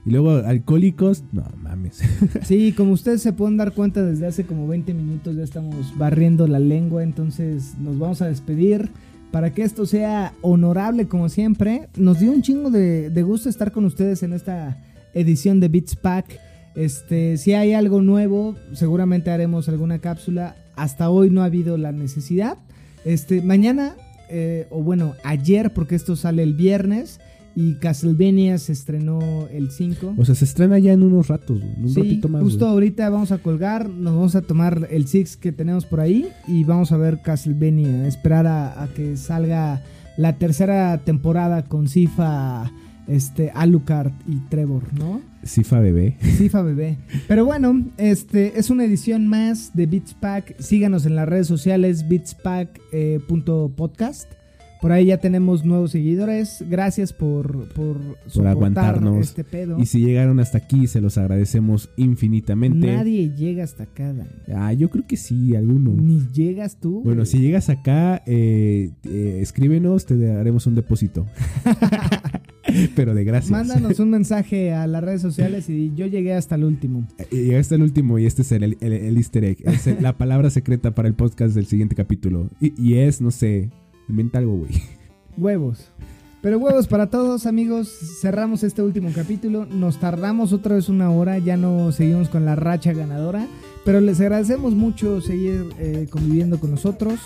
Y luego alcohólicos, no mames. Sí, como ustedes se pueden dar cuenta, desde hace como 20 minutos ya estamos barriendo la lengua, entonces nos vamos a despedir. Para que esto sea honorable como siempre, nos dio un chingo de, de gusto estar con ustedes en esta edición de Beats Pack. Este, si hay algo nuevo, seguramente haremos alguna cápsula. Hasta hoy no ha habido la necesidad. Este, mañana, eh, o bueno, ayer, porque esto sale el viernes, y Castlevania se estrenó el 5. O sea, se estrena ya en unos ratos, güey. En un Sí, ratito más. justo güey. ahorita vamos a colgar, nos vamos a tomar el Six que tenemos por ahí y vamos a ver Castlevania, esperar a, a que salga la tercera temporada con Sifa, este, Alucard y Trevor, ¿no? Cifa bebé. Sifa bebé. Pero bueno, este es una edición más de Beats Pack. Síganos en las redes sociales beatspack.podcast. Por ahí ya tenemos nuevos seguidores. Gracias por, por, soportar aguantarnos. este pedo. Y si llegaron hasta aquí, se los agradecemos infinitamente. Nadie llega hasta acá, Dani. Ah, yo creo que sí, alguno. Ni llegas tú. Bueno, güey. si llegas acá, eh, eh, escríbenos, te haremos un depósito. Pero de gracias. Mándanos un mensaje a las redes sociales y yo llegué hasta el último. Y Llegaste el último y este es el, el- el easter egg. Es la palabra secreta para el podcast del siguiente capítulo. Y, y es, no sé, inventa algo, güey. Huevos. Pero huevos para todos, amigos. Cerramos este último capítulo. Nos tardamos otra vez una hora. Ya no seguimos con la racha ganadora. Pero les agradecemos mucho seguir eh, conviviendo con nosotros.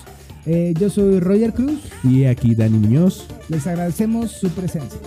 Eh, yo soy Roger Cruz. Y aquí Dani Muñoz. Les agradecemos su presencia.